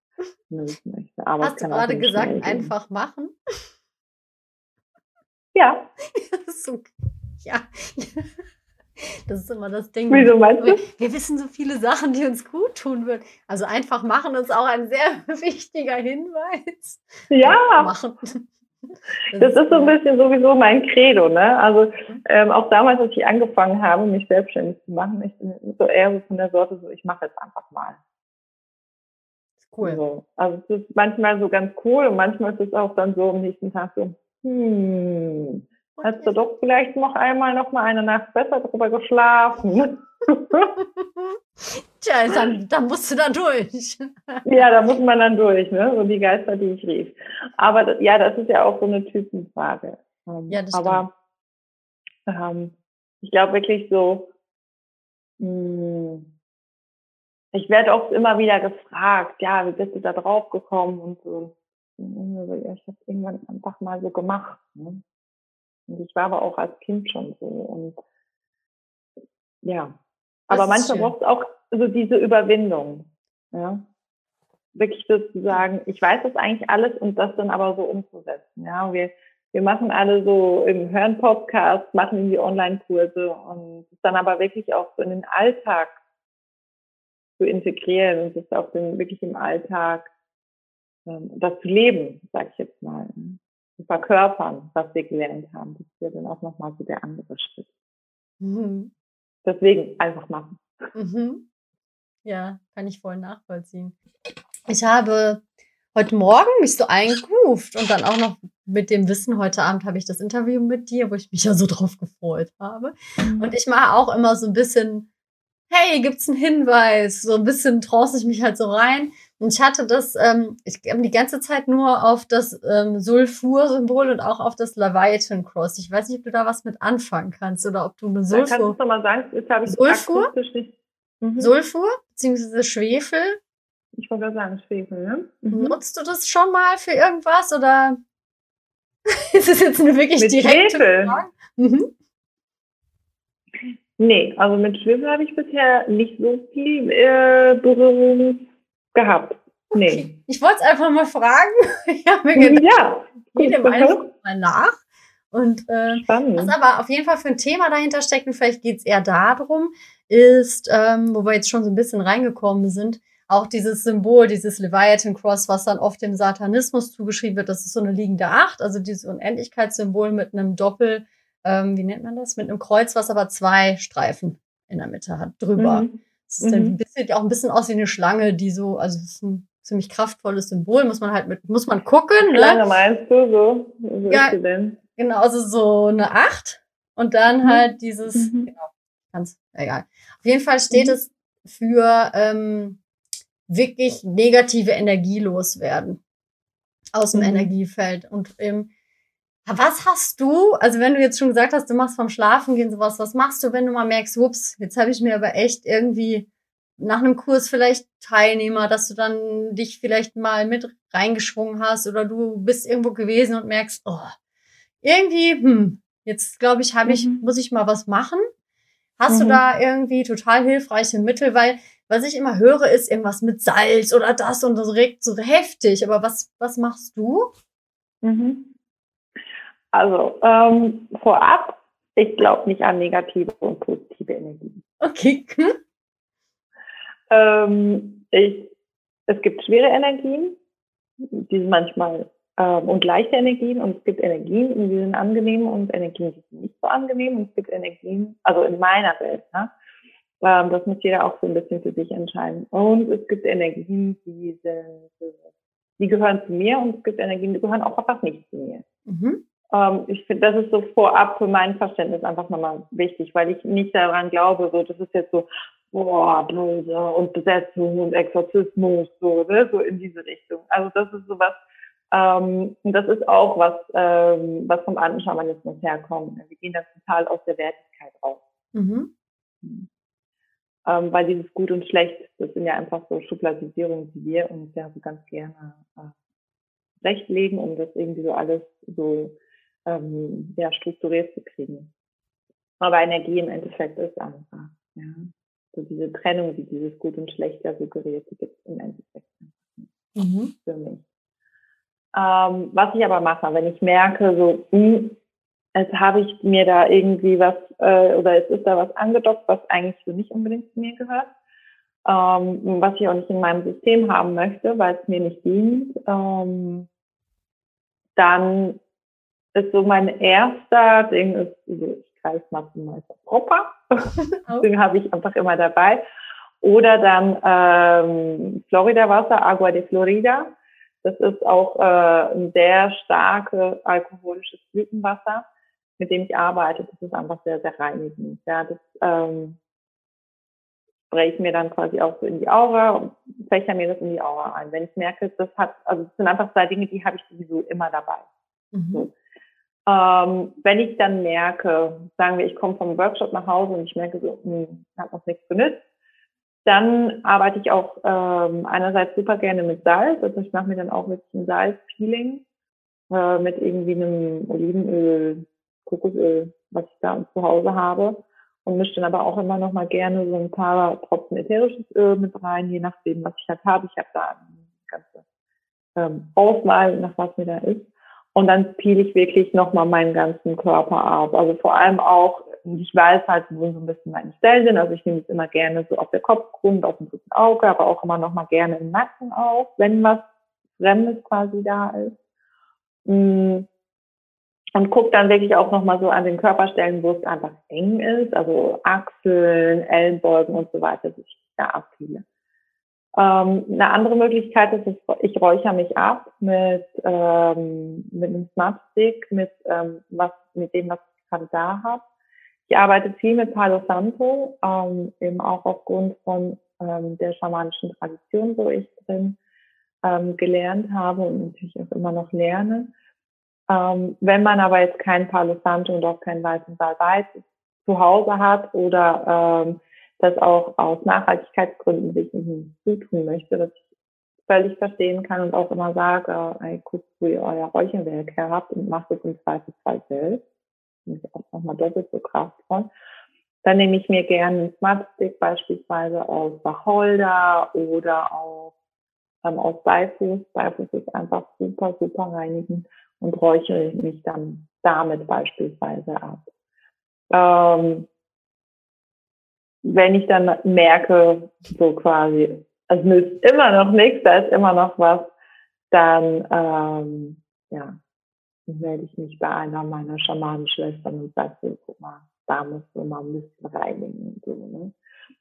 wenn ich möchte. Aber Hast du gerade gesagt, einfach machen? Ja. ja. Das ist immer das Ding. Wieso meinst du? Wir wissen so viele Sachen, die uns gut tun würden. Also einfach machen ist auch ein sehr wichtiger Hinweis. Ja. Machen. Das, ist so ein bisschen sowieso mein Credo, ne? Also mhm. ähm, auch damals, als ich angefangen habe, mich selbstständig zu machen, ich bin so eher so von der Sorte, so ich mache jetzt einfach mal. Cool. So. Also es ist manchmal so ganz cool und manchmal ist es auch dann so am nächsten Tag so, hm, Hast du doch vielleicht noch einmal noch mal eine Nacht besser drüber geschlafen? Tja, dann, dann musst du da durch. ja, da muss man dann durch, ne? So die Geister, die ich rief. Aber das, ja, das ist ja auch so eine Typenfrage. Ähm, ja, das Aber ähm, ich glaube wirklich so, mh, hm, ich werde oft immer wieder gefragt, ja, wie bist du da drauf gekommen und so. Ja, ich habe irgendwann einfach mal so gemacht. Ne? Und ich war aber auch als Kind schon so. Und ja. Aber manchmal braucht es auch so diese Überwindung. Ja. Wirklich sozusagen, ich weiß das eigentlich alles und das dann aber so umzusetzen. Ja. Wir, wir machen alle so im Hören Podcast, machen irgendwie Online-Kurse und dann aber wirklich auch so in den Alltag zu integrieren und das auch dann wirklich im Alltag ähm, das zu leben, sag ich jetzt mal. Zu verkörpern, was wir gelernt haben. Das ist ja dann auch nochmal so der andere Schritt. Mhm. Deswegen einfach machen. Mhm. Ja, kann ich voll nachvollziehen. Ich habe heute Morgen mich so eingeruft und dann auch noch mit dem Wissen, heute Abend habe ich das Interview mit dir, wo ich mich ja so drauf gefreut habe. Mhm. Und ich mache auch immer so ein bisschen, hey, gibt's einen Hinweis? So ein bisschen trance ich mich halt so rein. Und ich hatte das, ähm, ich habe die ganze Zeit nur auf das ähm, Sulfur-Symbol und auch auf das Leviathan Cross. Ich weiß nicht, ob du da was mit anfangen kannst oder ob du eine Sulfur. Dann kannst du mal sagen, jetzt habe ich Sulfur, mhm. Sulfur beziehungsweise Schwefel. Ich wollte sagen Schwefel, ne? Mhm. Nutzt du das schon mal für irgendwas oder ist es jetzt eine wirklich mit direkte Schwefel? Frage? Mhm. Nee, also mit Schwefel habe ich bisher nicht so viel äh, Berührung gehabt. Nee. Okay. Ich wollte es einfach mal fragen. ich habe mir gedacht, ja, ich gehe dem einfach mal nach. Und äh, was aber auf jeden Fall für ein Thema dahinter steckt, und vielleicht geht es eher darum, ist, ähm, wo wir jetzt schon so ein bisschen reingekommen sind, auch dieses Symbol, dieses Leviathan Cross, was dann oft dem Satanismus zugeschrieben wird, das ist so eine liegende Acht, also dieses Unendlichkeitssymbol mit einem Doppel, ähm, wie nennt man das, mit einem Kreuz, was aber zwei Streifen in der Mitte hat, drüber. Mhm. Es ist mhm. bisschen, auch ein bisschen aus wie eine Schlange, die so, also es ist ein ziemlich kraftvolles Symbol, muss man halt mit, muss man gucken. Ne? Schlange meinst du so? so ja, genau, also so eine Acht und dann mhm. halt dieses, mhm. genau, ganz egal. Auf jeden Fall steht mhm. es für ähm, wirklich negative Energie loswerden aus dem mhm. Energiefeld und ähm, was hast du, also wenn du jetzt schon gesagt hast, du machst vom Schlafen gehen sowas, was machst du, wenn du mal merkst, ups, jetzt habe ich mir aber echt irgendwie nach einem Kurs vielleicht Teilnehmer, dass du dann dich vielleicht mal mit reingeschwungen hast oder du bist irgendwo gewesen und merkst, oh, irgendwie, hm, jetzt glaube ich, habe ich, mhm. muss ich mal was machen. Hast mhm. du da irgendwie total hilfreiche Mittel? Weil was ich immer höre, ist irgendwas mit Salz oder das und das regt so heftig. Aber was, was machst du? Mhm. Also ähm, vorab, ich glaube nicht an negative und positive Energien. Okay. Hm? Ähm, ich, es gibt schwere Energien, die sind manchmal ähm, und leichte Energien und es gibt Energien, die sind angenehm und Energien, die sind nicht so angenehm und es gibt Energien, also in meiner Welt, ne? Ähm, das muss jeder auch so ein bisschen für sich entscheiden. Und es gibt Energien, die sind, die gehören zu mir und es gibt Energien, die gehören auch einfach nicht zu mir. Mhm. Ähm, ich finde, das ist so vorab für mein Verständnis einfach nochmal wichtig, weil ich nicht daran glaube, so, das ist jetzt so, boah, böse und Besetzung und Exorzismus, so, ne, so in diese Richtung. Also das ist sowas, ähm, und das ist auch was, ähm, was vom Andenschamanismus herkommt. Wir gehen da total aus der Wertigkeit raus. Mhm. ähm, weil dieses Gut und Schlecht, das sind ja einfach so Schubladisierungen, die wir uns ja so ganz gerne äh, rechtlegen, um das irgendwie so alles so ähm, ja, strukturiert zu kriegen. Aber Energie im Endeffekt ist einfach, ja. So diese Trennung, die dieses Gut und Schlecht ja suggeriert, die gibt es im Endeffekt mhm. für mich. Ähm, was ich aber mache, wenn ich merke, so, mh, hm, jetzt habe ich mir da irgendwie was, äh, oder es ist da was angedockt, was eigentlich so nicht unbedingt zu mir gehört, ähm, was ich auch nicht in meinem System haben möchte, weil es mir nicht dient, ähm, dann ist so mein erster Ding, ist, ich greife mal zum Meister Proper, oh. den habe ich einfach immer dabei. Oder dann ähm, Florida Wasser, Agua de Florida. Das ist auch äh, ein sehr starkes alkoholisches Blütenwasser, mit dem ich arbeite. Das ist einfach sehr, sehr reinigend. Ja, das ähm, spreche ich mir dann quasi auch so in die Aura und fächer mir das in die Aura ein. Wenn ich merke, das hat, also das sind einfach zwei Dinge, die habe ich sowieso immer dabei. Mhm. So. Ähm, wenn ich dann merke, sagen wir, ich komme vom Workshop nach Hause und ich merke so, hm, hat noch nichts benutzt, dann arbeite ich auch ähm, einerseits super gerne mit Salz, also ich mache mir dann auch ein Salzpeeling äh, mit irgendwie einem Olivenöl, Kokosöl, was ich da zu Hause habe und mische dann aber auch immer noch mal gerne so ein paar Tropfen ätherisches Öl mit rein, je nachdem, was ich halt habe. Ich habe da eine ganze ähm, Auswahl, nach was mir da ist. Und dann peel ich wirklich nochmal meinen ganzen Körper ab. Also vor allem auch, ich weiß halt, wo so ein bisschen meine Stellen sind. Also ich nehme es immer gerne so auf der Kopfgrund, auf dem dritten Auge, aber auch immer nochmal gerne im Nacken auf, wenn was Fremdes quasi da ist. Mm. Und gucke dann wirklich auch nochmal so an den Körperstellen, wo es einfach eng ist, also Achseln, Ellenbeugen und so weiter, dass ich da abpeele. Ähm, eine andere Möglichkeit ist, ich räuchere mich ab mit, ähm, mit einem Smart Stick, mit, ähm, was, mit dem, was ich gerade da habe. Ich arbeite viel mit Palo Santo, ähm, eben auch aufgrund von ähm, der schamanischen Tradition, wo ich drin ähm, gelernt habe und natürlich auch immer noch lerne. Ähm, wenn man aber jetzt kein Palo Santo und auch keinen weißen Salbei zu Hause hat oder ähm, das auch aus Nachhaltigkeitsgründen sich nicht zutun möchte, dass ich völlig verstehen kann und auch immer sage, ey, guckt, wo ihr euer Räucherwerk her habt und macht es im Zweifelsfall selbst. Finde ich auch nochmal doppelt so kraftvoll. Dann nehme ich mir gerne einen Smart Stick beispielsweise aus Wacholder oder auch ähm, aus Beifuß. Beifuß ist einfach super, super reinigend und räuchere mich dann damit beispielsweise ab. Ähm, wenn ich dann merke, so quasi, es nützt immer noch nichts, da ist immer noch was, dann ähm, ja, melde ich mich bei einer meiner Schamanenschwestern und sage so, guck mal, da musst du mal ein bisschen reinigen und so. Ne?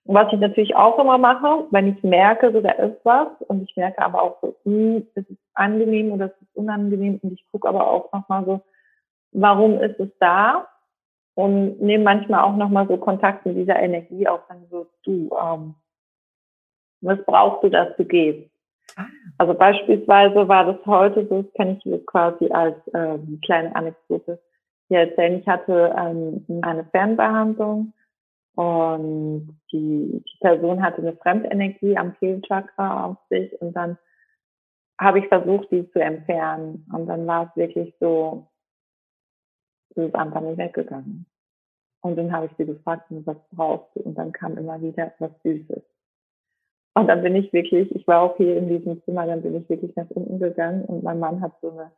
Und was ich natürlich auch immer mache, wenn ich merke, so da ist was und ich merke aber auch so, hm, ist es angenehm oder ist es unangenehm und ich gucke aber auch nochmal so, warum ist es da? Und nehme manchmal auch nochmal so Kontakt mit dieser Energie auf, dann so, du, ähm, was brauchst du, dass du gehst? Ah. Also beispielsweise war das heute so, das kann ich mir quasi als ähm, kleine Anekdote hier erzählen. Ich hatte ähm, eine Fernbehandlung und die, die Person hatte eine Fremdenergie am Kehlchakra auf sich und dann habe ich versucht, die zu entfernen. Und dann war es wirklich so, ist einfach nicht weggegangen. Und dann habe ich sie gefragt, was brauchst du? Und dann kam immer wieder was Süßes. Und dann bin ich wirklich, ich war auch hier in diesem Zimmer, dann bin ich wirklich nach unten gegangen und mein Mann hat so eine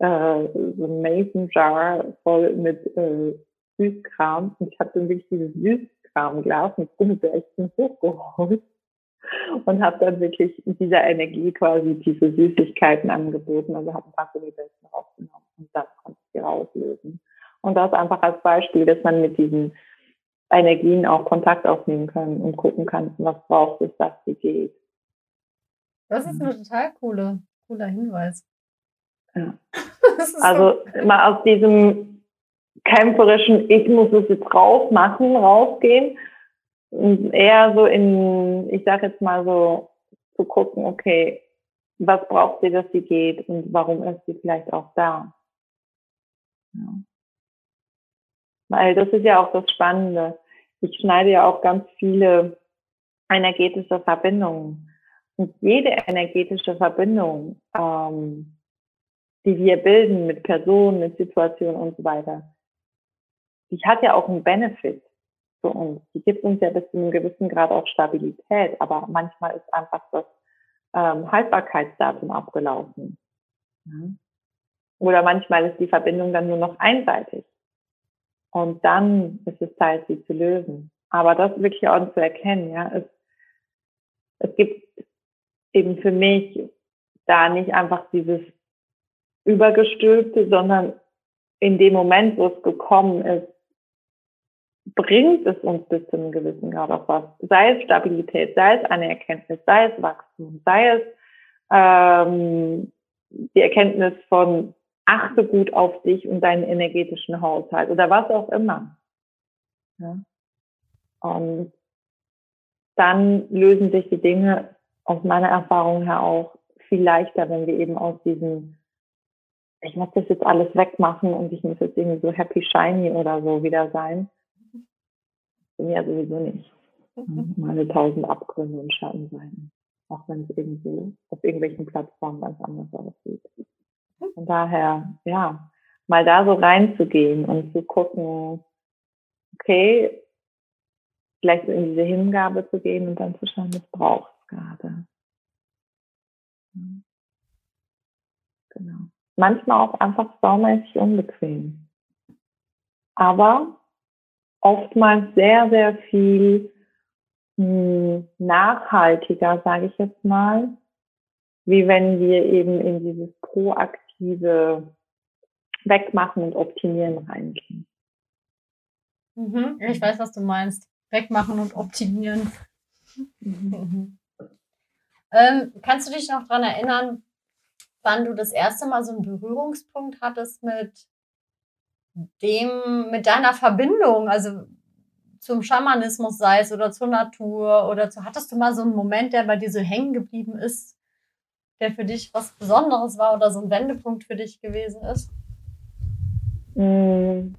äh, so Mason Jar voll mit äh, Süßkram und ich habe dann wirklich dieses Süßkramglas mit Gummibärchen hochgeholt und habe dann wirklich dieser Energie quasi diese Süßigkeiten angeboten. Also habe ein paar Gummibärchen rausgenommen und dann konnte ich sie rauslösen. Und das einfach als Beispiel, dass man mit diesen Energien auch Kontakt aufnehmen kann und gucken kann, was braucht es, dass sie geht. Das ist ein total coole, cooler Hinweis. Ja. also so mal aus diesem kämpferischen, ich muss es jetzt rausmachen, rausgehen, und eher so in, ich sage jetzt mal so, zu gucken, okay, was braucht sie, dass sie geht und warum ist sie vielleicht auch da? Ja. Weil das ist ja auch das Spannende. Ich schneide ja auch ganz viele energetische Verbindungen. Und jede energetische Verbindung, ähm, die wir bilden mit Personen, mit Situationen und so weiter, die hat ja auch einen Benefit für uns. Die gibt uns ja bis zu einem gewissen Grad auch Stabilität, aber manchmal ist einfach das ähm, Haltbarkeitsdatum abgelaufen. Ja. Oder manchmal ist die Verbindung dann nur noch einseitig. Und dann ist es Zeit, sie zu lösen. Aber das wirklich auch zu erkennen, ja, es, es gibt eben für mich da nicht einfach dieses Übergestülpte, sondern in dem Moment, wo es gekommen ist, bringt es uns bis zu einem gewissen Grad auch was. Sei es Stabilität, sei es eine Erkenntnis, sei es Wachstum, sei es ähm, die Erkenntnis von achte gut auf dich und deinen energetischen Haushalt oder was auch immer. Ja? Und dann lösen sich die Dinge aus meiner Erfahrung her auch viel leichter, wenn wir eben aus diesem, ich muss das jetzt alles wegmachen und ich muss jetzt irgendwie so happy shiny oder so wieder sein. Mich ja sowieso nicht. Meine tausend Abgründe und Schattenseiten. Auch wenn es irgendwie auf irgendwelchen Plattformen ganz anders aussieht. Von daher, ja, mal da so reinzugehen und zu gucken, okay, vielleicht in diese Hingabe zu gehen und dann zu schauen, was braucht es gerade. Genau. Manchmal auch einfach saumäßig unbequem. Aber oftmals sehr, sehr viel hm, nachhaltiger, sage ich jetzt mal, wie wenn wir eben in dieses proaktive Wegmachen und Optimieren reingehen. Mhm, ich weiß, was du meinst. Wegmachen und optimieren. Mhm. Ähm, kannst du dich noch daran erinnern, wann du das erste Mal so einen Berührungspunkt hattest mit dem, mit deiner Verbindung, also zum Schamanismus sei es oder zur Natur oder zu, hattest du mal so einen Moment, der bei dir so hängen geblieben ist, der für dich was Besonderes war oder so ein Wendepunkt für dich gewesen ist? Mm.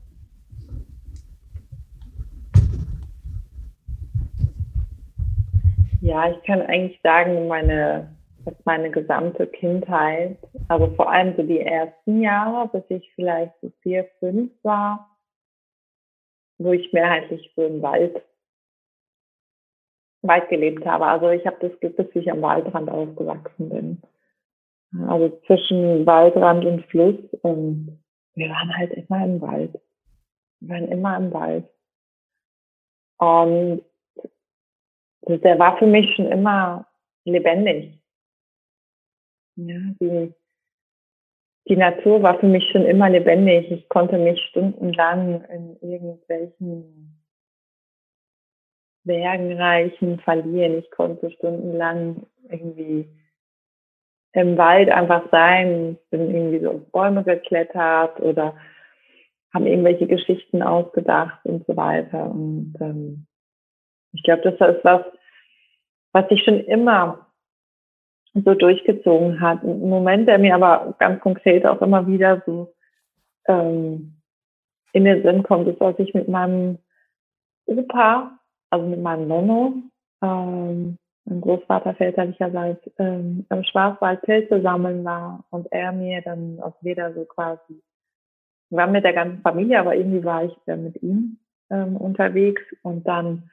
Ja, ich kann eigentlich sagen, meine, dass meine gesamte Kindheit, also vor allem so die ersten Jahre, bis ich vielleicht so vier, fünf war, wo ich mehrheitlich so im Wald, Wald gelebt habe. Also ich habe das Glück, dass ich am Waldrand aufgewachsen bin. Also zwischen Waldrand und Fluss und wir waren halt immer im Wald. Wir waren immer im Wald. Und der war für mich schon immer lebendig. Ja, die, die Natur war für mich schon immer lebendig. Ich konnte mich stundenlang in irgendwelchen Bergenreichen verlieren. Ich konnte stundenlang irgendwie im Wald einfach sein. Bin irgendwie so auf Bäume geklettert oder haben irgendwelche Geschichten ausgedacht und so weiter. Und ähm, ich glaube, das ist was, was sich schon immer so durchgezogen hat. Ein Moment, der mir aber ganz konkret auch immer wieder so ähm, in den Sinn kommt, ist, als ich mit meinem Opa, also mit meinem Nono, ähm, mein Großvater väterlicherseits, ähm, im Schwarzwald Pilze sammeln war und er mir dann aus Leder so quasi, waren mit der ganzen Familie, aber irgendwie war ich dann mit ihm ähm, unterwegs und dann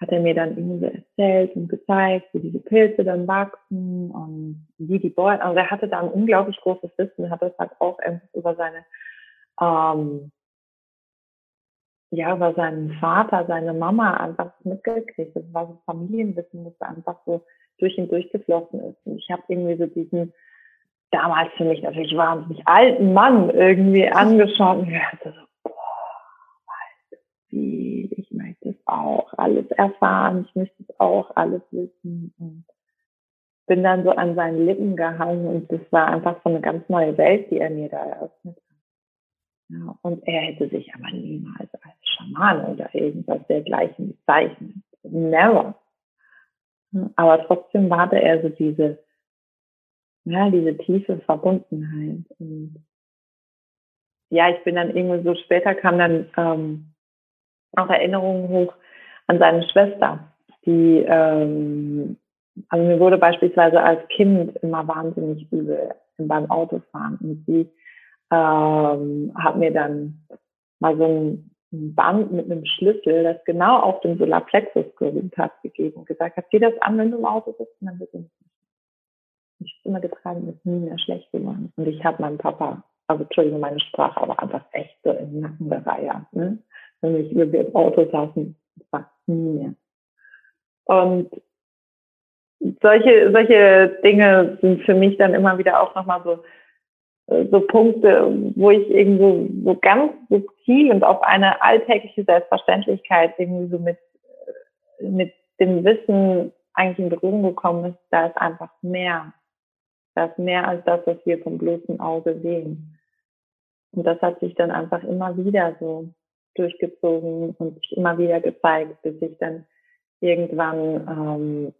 hat er mir dann irgendwie so erzählt und gezeigt, wie diese Pilze dann wachsen und wie die Bäume, also er hatte da ein unglaublich großes Wissen, hat das halt auch über seine, ähm, ja, über seinen Vater, seine Mama einfach mitgekriegt. Das war so Familienwissen, das einfach so durch ihn durchgeflossen ist. Und ich habe irgendwie so diesen, damals für mich natürlich wahnsinnig alten Mann irgendwie angeschaut und ich dachte so, boah, weißt du, wie möchte es auch alles erfahren, ich möchte es auch alles wissen und bin dann so an seinen Lippen gehangen und das war einfach so eine ganz neue Welt, die er mir da eröffnet. Ja, und er hätte sich aber niemals als Schamane oder irgendwas dergleichen bezeichnet. Never. Aber trotzdem hatte er so diese, ja, diese tiefe Verbundenheit. Und ja, ich bin dann irgendwie so später kam dann ähm, auch Erinnerungen hoch an seine Schwester, die, ähm, also mir wurde beispielsweise als Kind immer wahnsinnig übel beim Autofahren und sie ähm, hat mir dann mal so ein Band mit einem Schlüssel, das genau auf dem Solarplexus geruht hat, gegeben und gesagt hat, zieh das an, wenn du im Auto sitzt, und dann wird es nicht ich habe immer getragen, ist nie mehr schlecht geworden. Und ich habe meinem Papa, also Entschuldigung, meine Sprache, aber einfach echt so im Nacken gereiert. Ne? Wenn ich wir im Auto saßen, das war nie mehr. Und solche, solche Dinge sind für mich dann immer wieder auch nochmal so, so Punkte, wo ich irgendwo so ganz subtil und auf eine alltägliche Selbstverständlichkeit irgendwie so mit, mit dem Wissen eigentlich in Berührung gekommen ist, da ist einfach mehr. Da ist mehr als das, was wir vom bloßen Auge sehen. Und das hat sich dann einfach immer wieder so durchgezogen und sich immer wieder gezeigt, bis ich dann irgendwann ähm,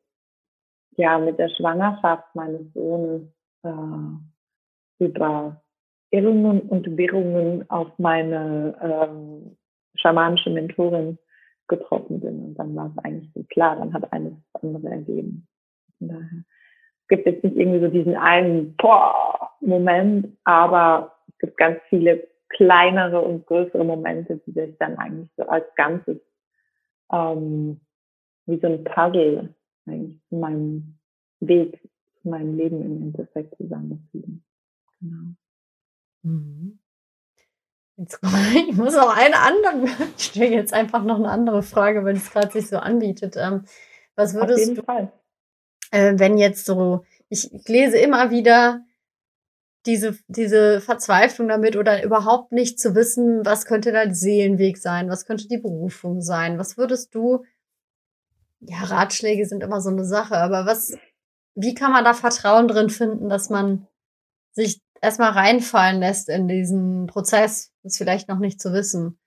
ja mit der Schwangerschaft meines Sohnes äh, über Irrungen und Wirrungen auf meine ähm, schamanische Mentorin getroffen bin. Und dann war es eigentlich so klar, dann hat eines das andere ergeben. Von daher gibt jetzt nicht irgendwie so diesen einen Boah-Moment, aber es gibt ganz viele kleinere und größere Momente, die sich dann eigentlich so als Ganzes ähm, wie so ein Puzzle eigentlich zu meinem Weg, zu meinem Leben im Endeffekt zusammenfügen. Genau. Mhm. Jetzt, ich muss auch eine andere, ich stelle jetzt einfach noch eine andere Frage, weil es gerade sich so anbietet. Ähm, was würdest du, Fall äh, wenn jetzt so, ich, ich lese immer wieder diese, diese Verzweiflung damit oder überhaupt nicht zu wissen, was könnte dein Seelenweg sein, was könnte die Berufung sein, was würdest du, ja, Ratschläge sind immer so eine Sache, aber was, wie kann man da Vertrauen drin finden, dass man sich erstmal reinfallen lässt in diesen Prozess, das vielleicht noch nicht zu wissen?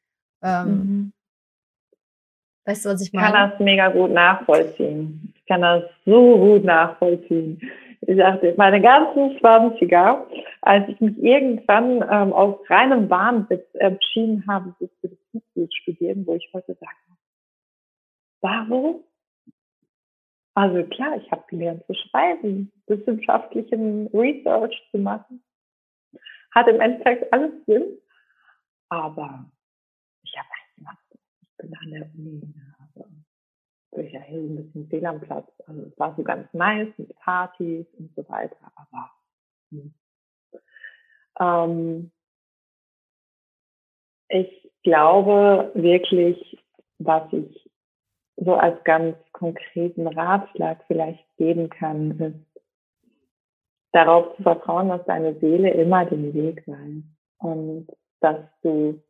Ähm, mhm. Weißt du, was ich meine? Ich kann das mega gut nachvollziehen. Ich kann das so gut nachvollziehen. Ich dachte, meine ganzen 20er, als ich mich irgendwann ähm, aus reinem Wahnwitz entschieden habe, das zu studieren, wo ich heute sage, warum? Also klar, ich habe gelernt zu schreiben, wissenschaftlichen Research zu machen. Hat im Endeffekt alles Sinn, aber ich habe bin an der Uni, also durch ja hier ein bisschen fehl am Platz. Also es war so ganz nice mit Partys und so weiter, aber hm. ähm, ich glaube wirklich, was ich so als ganz konkreten Ratschlag vielleicht geben kann, ist, darauf zu vertrauen, dass deine Seele immer den Weg weiß und dass du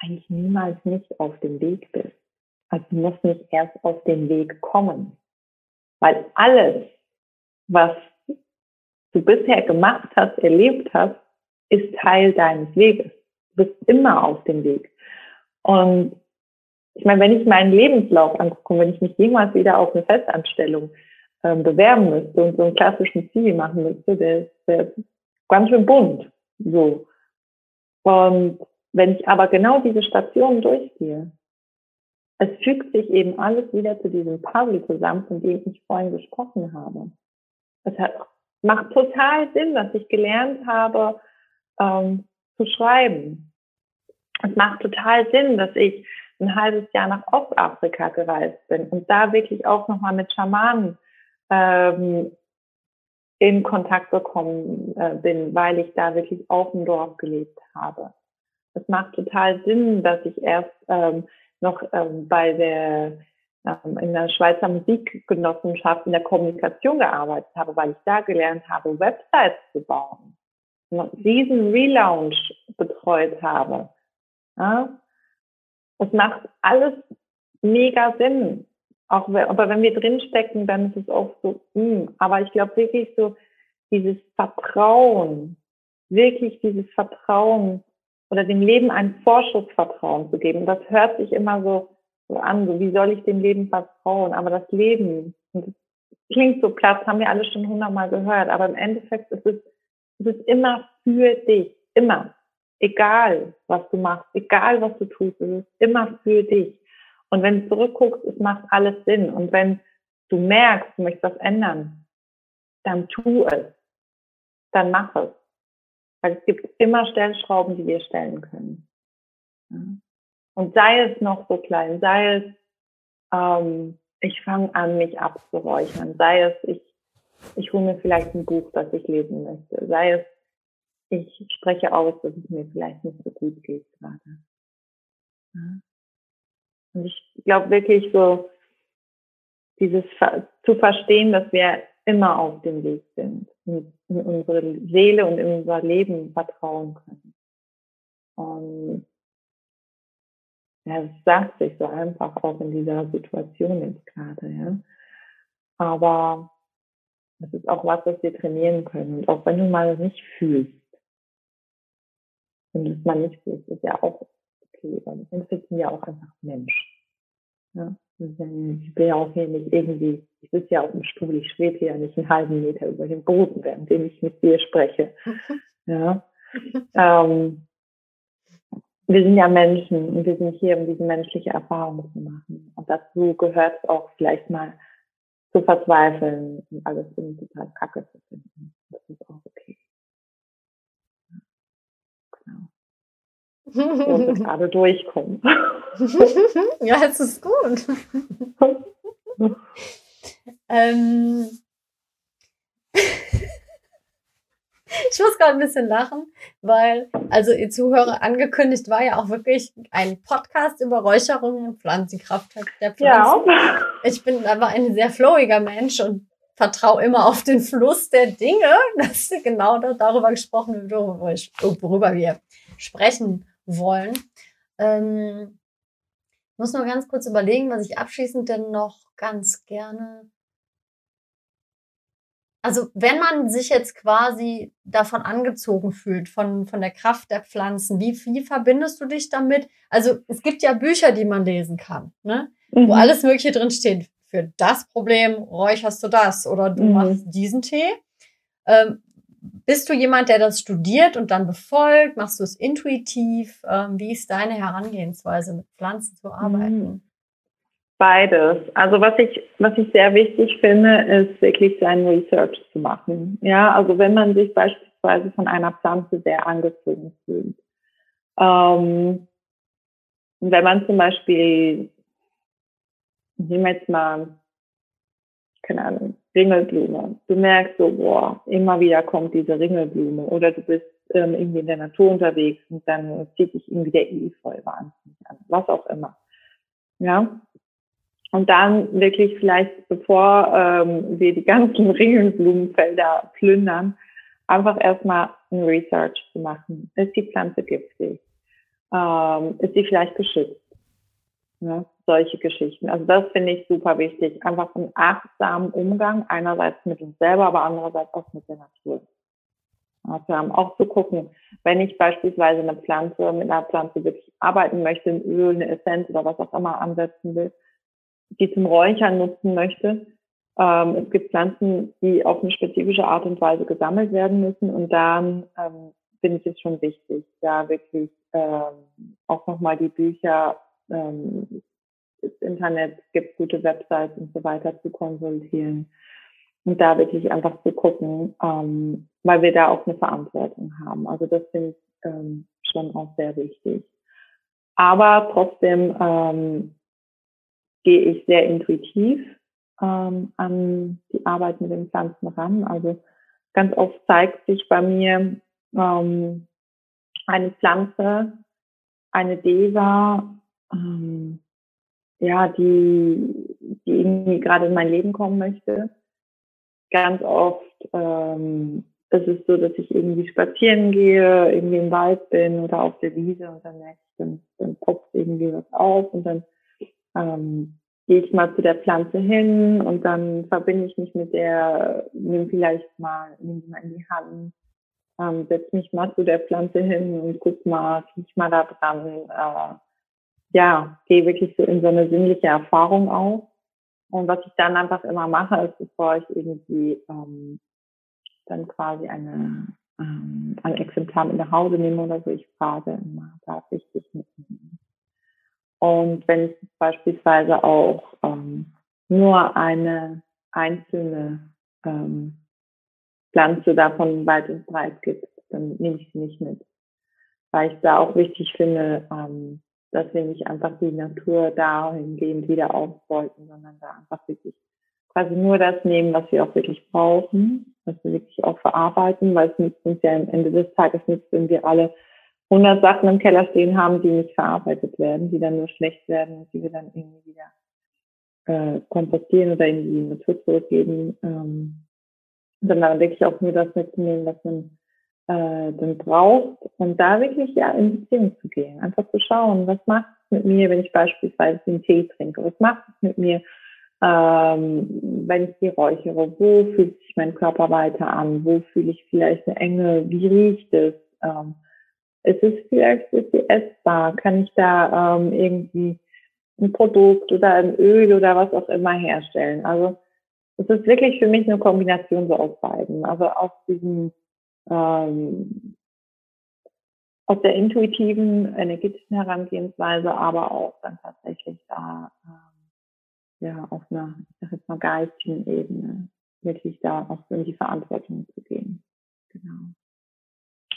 eigentlich niemals nicht auf dem Weg bist. Also du musst nicht erst auf den Weg kommen. Weil alles, was du bisher gemacht hast, erlebt hast, ist Teil deines Weges. Du bist immer auf dem Weg. Und ich meine, wenn ich meinen Lebenslauf angucke, wenn ich mich jemals wieder auf eine Festanstellung äh, bewerben müsste und so einen klassischen Ziel machen müsste, der, der ist ganz schön bunt. So. Und wenn ich aber genau diese Stationen durchgehe, es fügt sich eben alles wieder zu diesem Puzzle zusammen, von dem ich vorhin gesprochen habe. Es hat, macht total Sinn, dass ich gelernt habe, ähm, zu schreiben. Es macht total Sinn, dass ich ein halbes Jahr nach Ostafrika gereist bin und da wirklich auch nochmal mit Schamanen ähm, in Kontakt gekommen äh, bin, weil ich da wirklich auf dem Dorf gelebt habe es macht total Sinn, dass ich erst ähm, noch ähm, bei der ähm, in der Schweizer Musikgenossenschaft in der Kommunikation gearbeitet habe, weil ich da gelernt habe, Websites zu bauen, diesen Relaunch betreut habe. Ja? Es macht alles mega Sinn. Auch wenn, aber wenn wir drinstecken, dann ist es oft so, mh. Hm. aber ich glaube wirklich so, dieses Vertrauen, wirklich dieses Vertrauen oder dem Leben ein Vorschussvertrauen zu geben. Das hört sich immer so, so an, so wie soll ich dem Leben vertrauen? Aber das Leben, das klingt so platt, haben wir alle schon hundertmal gehört, aber im Endeffekt ist es, es ist immer für dich, immer. Egal, was du machst, egal, was du tust, es ist immer für dich. Und wenn du zurückguckst, es macht alles Sinn. Und wenn du merkst, du möchtest was ändern, dann tu es. Dann mach es. Weil es gibt immer Stellschrauben, die wir stellen können. Und sei es noch so klein, sei es, ähm, ich fange an, mich abzuräuchern, sei es, ich, ich hole mir vielleicht ein Buch, das ich lesen möchte, sei es, ich spreche aus, dass es mir vielleicht nicht so gut geht gerade. Und ich glaube wirklich so, dieses zu verstehen, dass wir immer auf dem Weg sind und in unsere Seele und in unser Leben vertrauen können. Und ja, es sagt sich so einfach auch in dieser Situation jetzt gerade, ja. Aber das ist auch was, was wir trainieren können. Und auch wenn du mal nicht fühlst, wenn du es mal nicht fühlst, ist ja auch okay, wir sind ja auch einfach Mensch. Ja. Ich bin ja auch hier nicht irgendwie, ich sitze ja auf dem Stuhl, ich schwebe ja nicht einen halben Meter über dem Boden, während ich mit dir spreche. Ja. ähm, wir sind ja Menschen und wir sind hier, um diese menschliche Erfahrung zu machen. Und dazu gehört es auch vielleicht mal zu verzweifeln und alles irgendwie total kacke zu finden. Das ist auch okay. Und gerade durchkommen. ja, es ist gut. ähm, ich muss gerade ein bisschen lachen, weil, also ihr Zuhörer angekündigt war ja auch wirklich ein Podcast über Räucherungen und Pflanzenkraft der Pflanzen. Ja. Ich bin aber ein sehr flowiger Mensch und vertraue immer auf den Fluss der Dinge. Das ist genau darüber gesprochen, worüber wir sprechen wollen. Ähm, ich muss nur ganz kurz überlegen, was ich abschließend denn noch ganz gerne also wenn man sich jetzt quasi davon angezogen fühlt, von, von der Kraft der Pflanzen, wie, wie verbindest du dich damit? Also es gibt ja Bücher, die man lesen kann, ne? Mhm. wo alles Mögliche drin steht. Für das Problem räucherst du das oder du mhm. machst diesen Tee. Ähm, bist du jemand, der das studiert und dann befolgt? Machst du es intuitiv? Ähm, wie ist deine Herangehensweise, mit Pflanzen zu arbeiten? Mhm. Beides. Also was ich, was ich sehr wichtig finde, ist wirklich sein Research zu machen. Ja, also wenn man sich beispielsweise von einer Pflanze sehr angezogen fühlt. Ähm, wenn man zum Beispiel, nehmen wir jetzt mal, keine Ahnung, Ringelblume. Du merkst so, boah, immer wieder kommt diese Ringelblume. Oder du bist ähm, irgendwie in der Natur unterwegs und dann zieht dich irgendwie der Efeu wahnsinnig an. Was auch immer. Ja, und dann wirklich vielleicht, bevor ähm, wir die ganzen Ringelblumenfelder plündern, einfach erstmal ein Research zu machen. Ist die Pflanze giftig? Ähm, ist sie vielleicht geschützt? Ne? Solche Geschichten. Also das finde ich super wichtig. Einfach einen achtsamen Umgang, einerseits mit uns selber, aber andererseits auch mit der Natur. Also auch zu gucken, wenn ich beispielsweise eine Pflanze, mit einer Pflanze wirklich arbeiten möchte, ein Öl, eine Essenz oder was auch immer ansetzen will, die zum Räuchern nutzen möchte. Ähm, es gibt Pflanzen, die auf eine spezifische Art und Weise gesammelt werden müssen und dann ähm, finde ich es schon wichtig, da wirklich ähm, auch nochmal die Bücher, ähm, das Internet gibt gute Websites und so weiter zu konsultieren und da wirklich einfach zu gucken, ähm, weil wir da auch eine Verantwortung haben. Also das finde ich ähm, schon auch sehr wichtig. Aber trotzdem ähm, gehe ich sehr intuitiv ähm, an die Arbeit mit den Pflanzen ran. Also ganz oft zeigt sich bei mir ähm, eine Pflanze, eine Deva, ähm, ja, die, die irgendwie gerade in mein Leben kommen möchte. Ganz oft ähm, ist es so, dass ich irgendwie spazieren gehe, irgendwie im Wald bin oder auf der Wiese und dann merke ich, dann, dann poppt irgendwie was auf und dann ähm, gehe ich mal zu der Pflanze hin und dann verbinde ich mich mit der, nehme vielleicht mal, nehme sie mal in die Hand, ähm, setze mich mal zu der Pflanze hin und guck mal, riech mal da dran. Äh, ja, gehe wirklich so in so eine sinnliche Erfahrung auf. Und was ich dann einfach immer mache, ist, bevor ich irgendwie ähm, dann quasi eine, ähm, ein Exemplar mit nach Hause nehme oder so, ich frage immer, darf ich dich mitnehmen? Und wenn es beispielsweise auch ähm, nur eine einzelne ähm, Pflanze davon weit und breit gibt, dann nehme ich sie nicht mit. Weil ich da auch wichtig finde, ähm, dass wir nicht einfach die Natur dahingehend wieder aufbeuten, sondern da einfach wirklich quasi nur das nehmen, was wir auch wirklich brauchen, was wir wirklich auch verarbeiten, weil es nützt uns ja am Ende des Tages nichts, wenn wir alle 100 Sachen im Keller stehen haben, die nicht verarbeitet werden, die dann nur schlecht werden und die wir dann irgendwie wieder äh, kompostieren oder in die Natur zurückgeben, ähm, sondern wirklich auch nur das mitzunehmen, was man äh, dann braucht und da wirklich ja in Beziehung zu gehen, einfach zu schauen, was macht es mit mir, wenn ich beispielsweise den Tee trinke, was macht es mit mir, ähm, wenn ich die räuchere, wo fühlt sich mein Körper weiter an, wo fühle ich vielleicht eine Enge, wie riecht es, ähm, ist es vielleicht ist sie essbar, kann ich da ähm, irgendwie ein Produkt oder ein Öl oder was auch immer herstellen. Also es ist wirklich für mich eine Kombination so aus beiden. Also aus diesem ähm, aus der intuitiven, energetischen Herangehensweise, aber auch dann tatsächlich da ähm, ja auf einer, ich sag jetzt mal geistigen Ebene wirklich da auch in die Verantwortung zu gehen. Genau.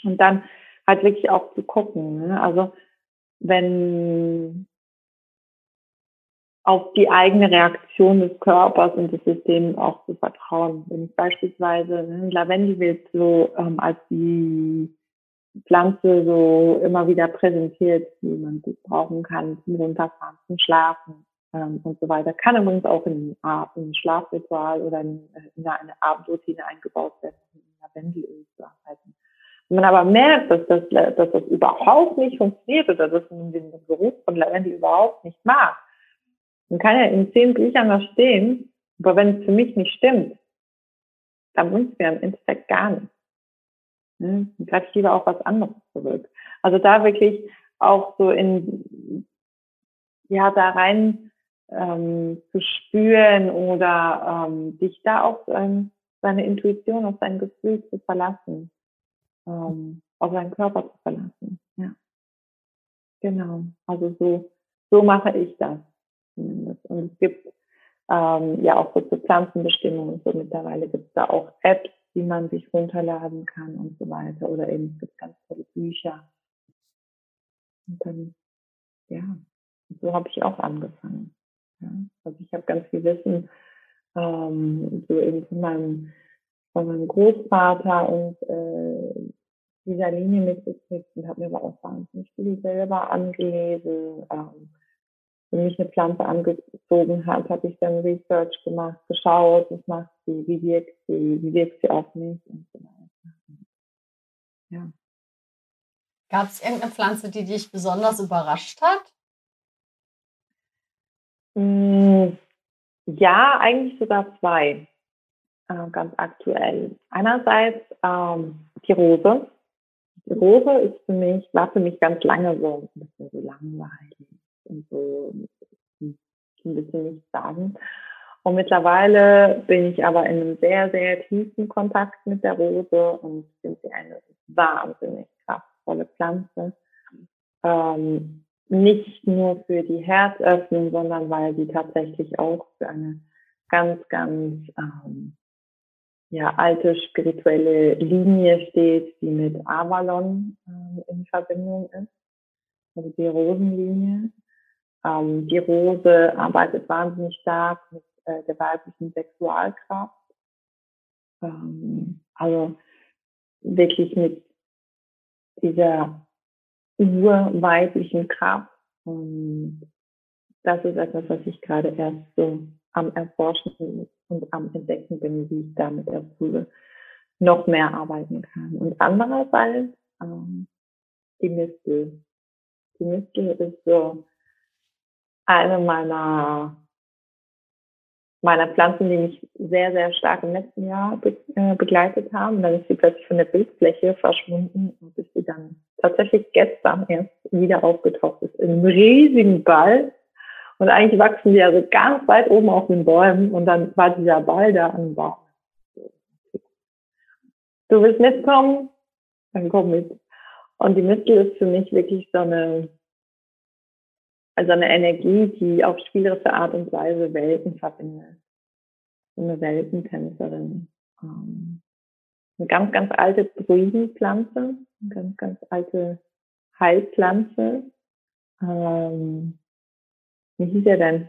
Und dann halt wirklich auch zu gucken. Ne? Also wenn auf die eigene Reaktion des Körpers und des Systems auch zu vertrauen. Wenn ich beispielsweise ne, Lavendel so ähm, als die Pflanze so immer wieder präsentiert, die man gut brauchen kann zum Runterfahren, zum Schlafen ähm, und so weiter, kann übrigens auch in, ein Schlafritual oder in, in eine Abendroutine eingebaut werden, um Lavendelöl zu arbeiten. Wenn man aber merkt, dass das, dass das überhaupt nicht funktioniert oder dass man den Geruch von Lavendel überhaupt nicht mag, dann kann ja in zehn Büchern was stehen, aber wenn es für mich nicht stimmt, dann bringt es mir im Endeffekt gar nichts. Dann greife ich lieber auf was anderes zurück. Also da wirklich auch so in, ja, da rein ähm, zu spüren oder ähm, dich da auf ähm, seine Intuition, auf sein Gefühl zu verlassen, ähm, auf seinen Körper zu verlassen. Ja. Genau. Also so, so mache ich das zumindest. Und es gibt ähm, ja auch so zur Pflanzenbestimmung und so mittlerweile gibt es da auch Apps, die man sich runterladen kann und so weiter. Oder eben es gibt ganz tolle Bücher. Und dann, ja, so habe ich auch angefangen. Ja. Also ich habe ganz viel Wissen ähm, so eben von meinem, von meinem Großvater und äh, dieser Linie mitgekriegt und habe mir aber auch wahnsinnig viel selber angelesen. Ähm, wenn mich eine Pflanze angezogen hat, habe ich dann Research gemacht, geschaut, was macht sie, wie wirkt sie, wie wirkt sie auf mich und so weiter. Ja. Gab es irgendeine Pflanze, die dich besonders überrascht hat? Mm, ja, eigentlich sogar zwei, äh, ganz aktuell. Einerseits ähm, die Rose. Die Rose ist für mich, war für mich ganz lange so ein bisschen so langweilig so ein bisschen nichts sagen. Und mittlerweile bin ich aber in einem sehr, sehr tiefen Kontakt mit der Rose und finde sie eine wahnsinnig kraftvolle Pflanze. Ähm, nicht nur für die Herzöffnung, sondern weil sie tatsächlich auch für eine ganz, ganz ähm, ja, alte spirituelle Linie steht, die mit Avalon ähm, in Verbindung ist, also die Rosenlinie. Ähm, die Rose arbeitet wahnsinnig stark mit äh, der weiblichen Sexualkraft. Ähm, also wirklich mit dieser urweiblichen Kraft. Und das ist etwas, was ich gerade erst so am Erforschen und am Entdecken bin, wie ich da mit der Rose noch mehr arbeiten kann. Und andererseits ähm, die Mistel. Die Mistel ist so eine meiner, meiner Pflanzen, die mich sehr, sehr stark im letzten Jahr äh, begleitet haben. Dann ist sie plötzlich von der Bildfläche verschwunden und bis sie dann tatsächlich gestern erst wieder aufgetaucht ist. In einem riesigen Ball. Und eigentlich wachsen die ja so ganz weit oben auf den Bäumen. Und dann war dieser Ball da an Baum. Du willst mitkommen? Dann komm mit. Und die Mistel ist für mich wirklich so eine also eine Energie, die auf spielerische Art und Weise Welten verbindet. So eine Weltentänzerin. Ähm, eine ganz, ganz alte Druidenpflanze, eine ganz, ganz alte Heilpflanze. Ähm, wie hieß er denn?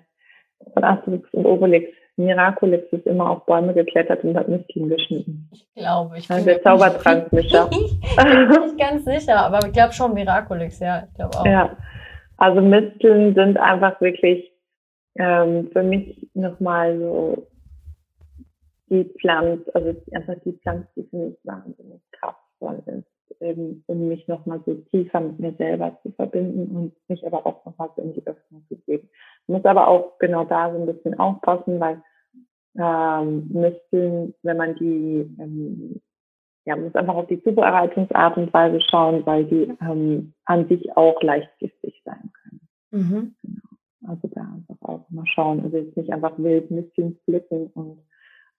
Von Asterix und Obelix. Miraculix ist immer auf Bäume geklettert und hat Misteln geschnitten. Ich glaube, ich bin der Zaubertransmitter. ich bin nicht ganz sicher, aber ich glaube schon Miraculix, ja, ich glaube auch. Ja, also Misteln sind einfach wirklich ähm, für mich nochmal so die Pflanze, also einfach die Pflanze, die für mich wahnsinnig kraftvoll ist, eben, um mich nochmal so tiefer mit mir selber zu verbinden und mich aber auch nochmal so in die Öffnung zu geben. Muss aber auch genau da so ein bisschen aufpassen, weil ähm, müssten, wenn man die, ähm, ja, muss einfach auf die Zubereitungsart und Weise schauen, weil die ähm, an sich auch leicht giftig sein können. Mhm. Genau. Also da einfach auch mal schauen. Also jetzt nicht einfach wild Nüsschen pflücken und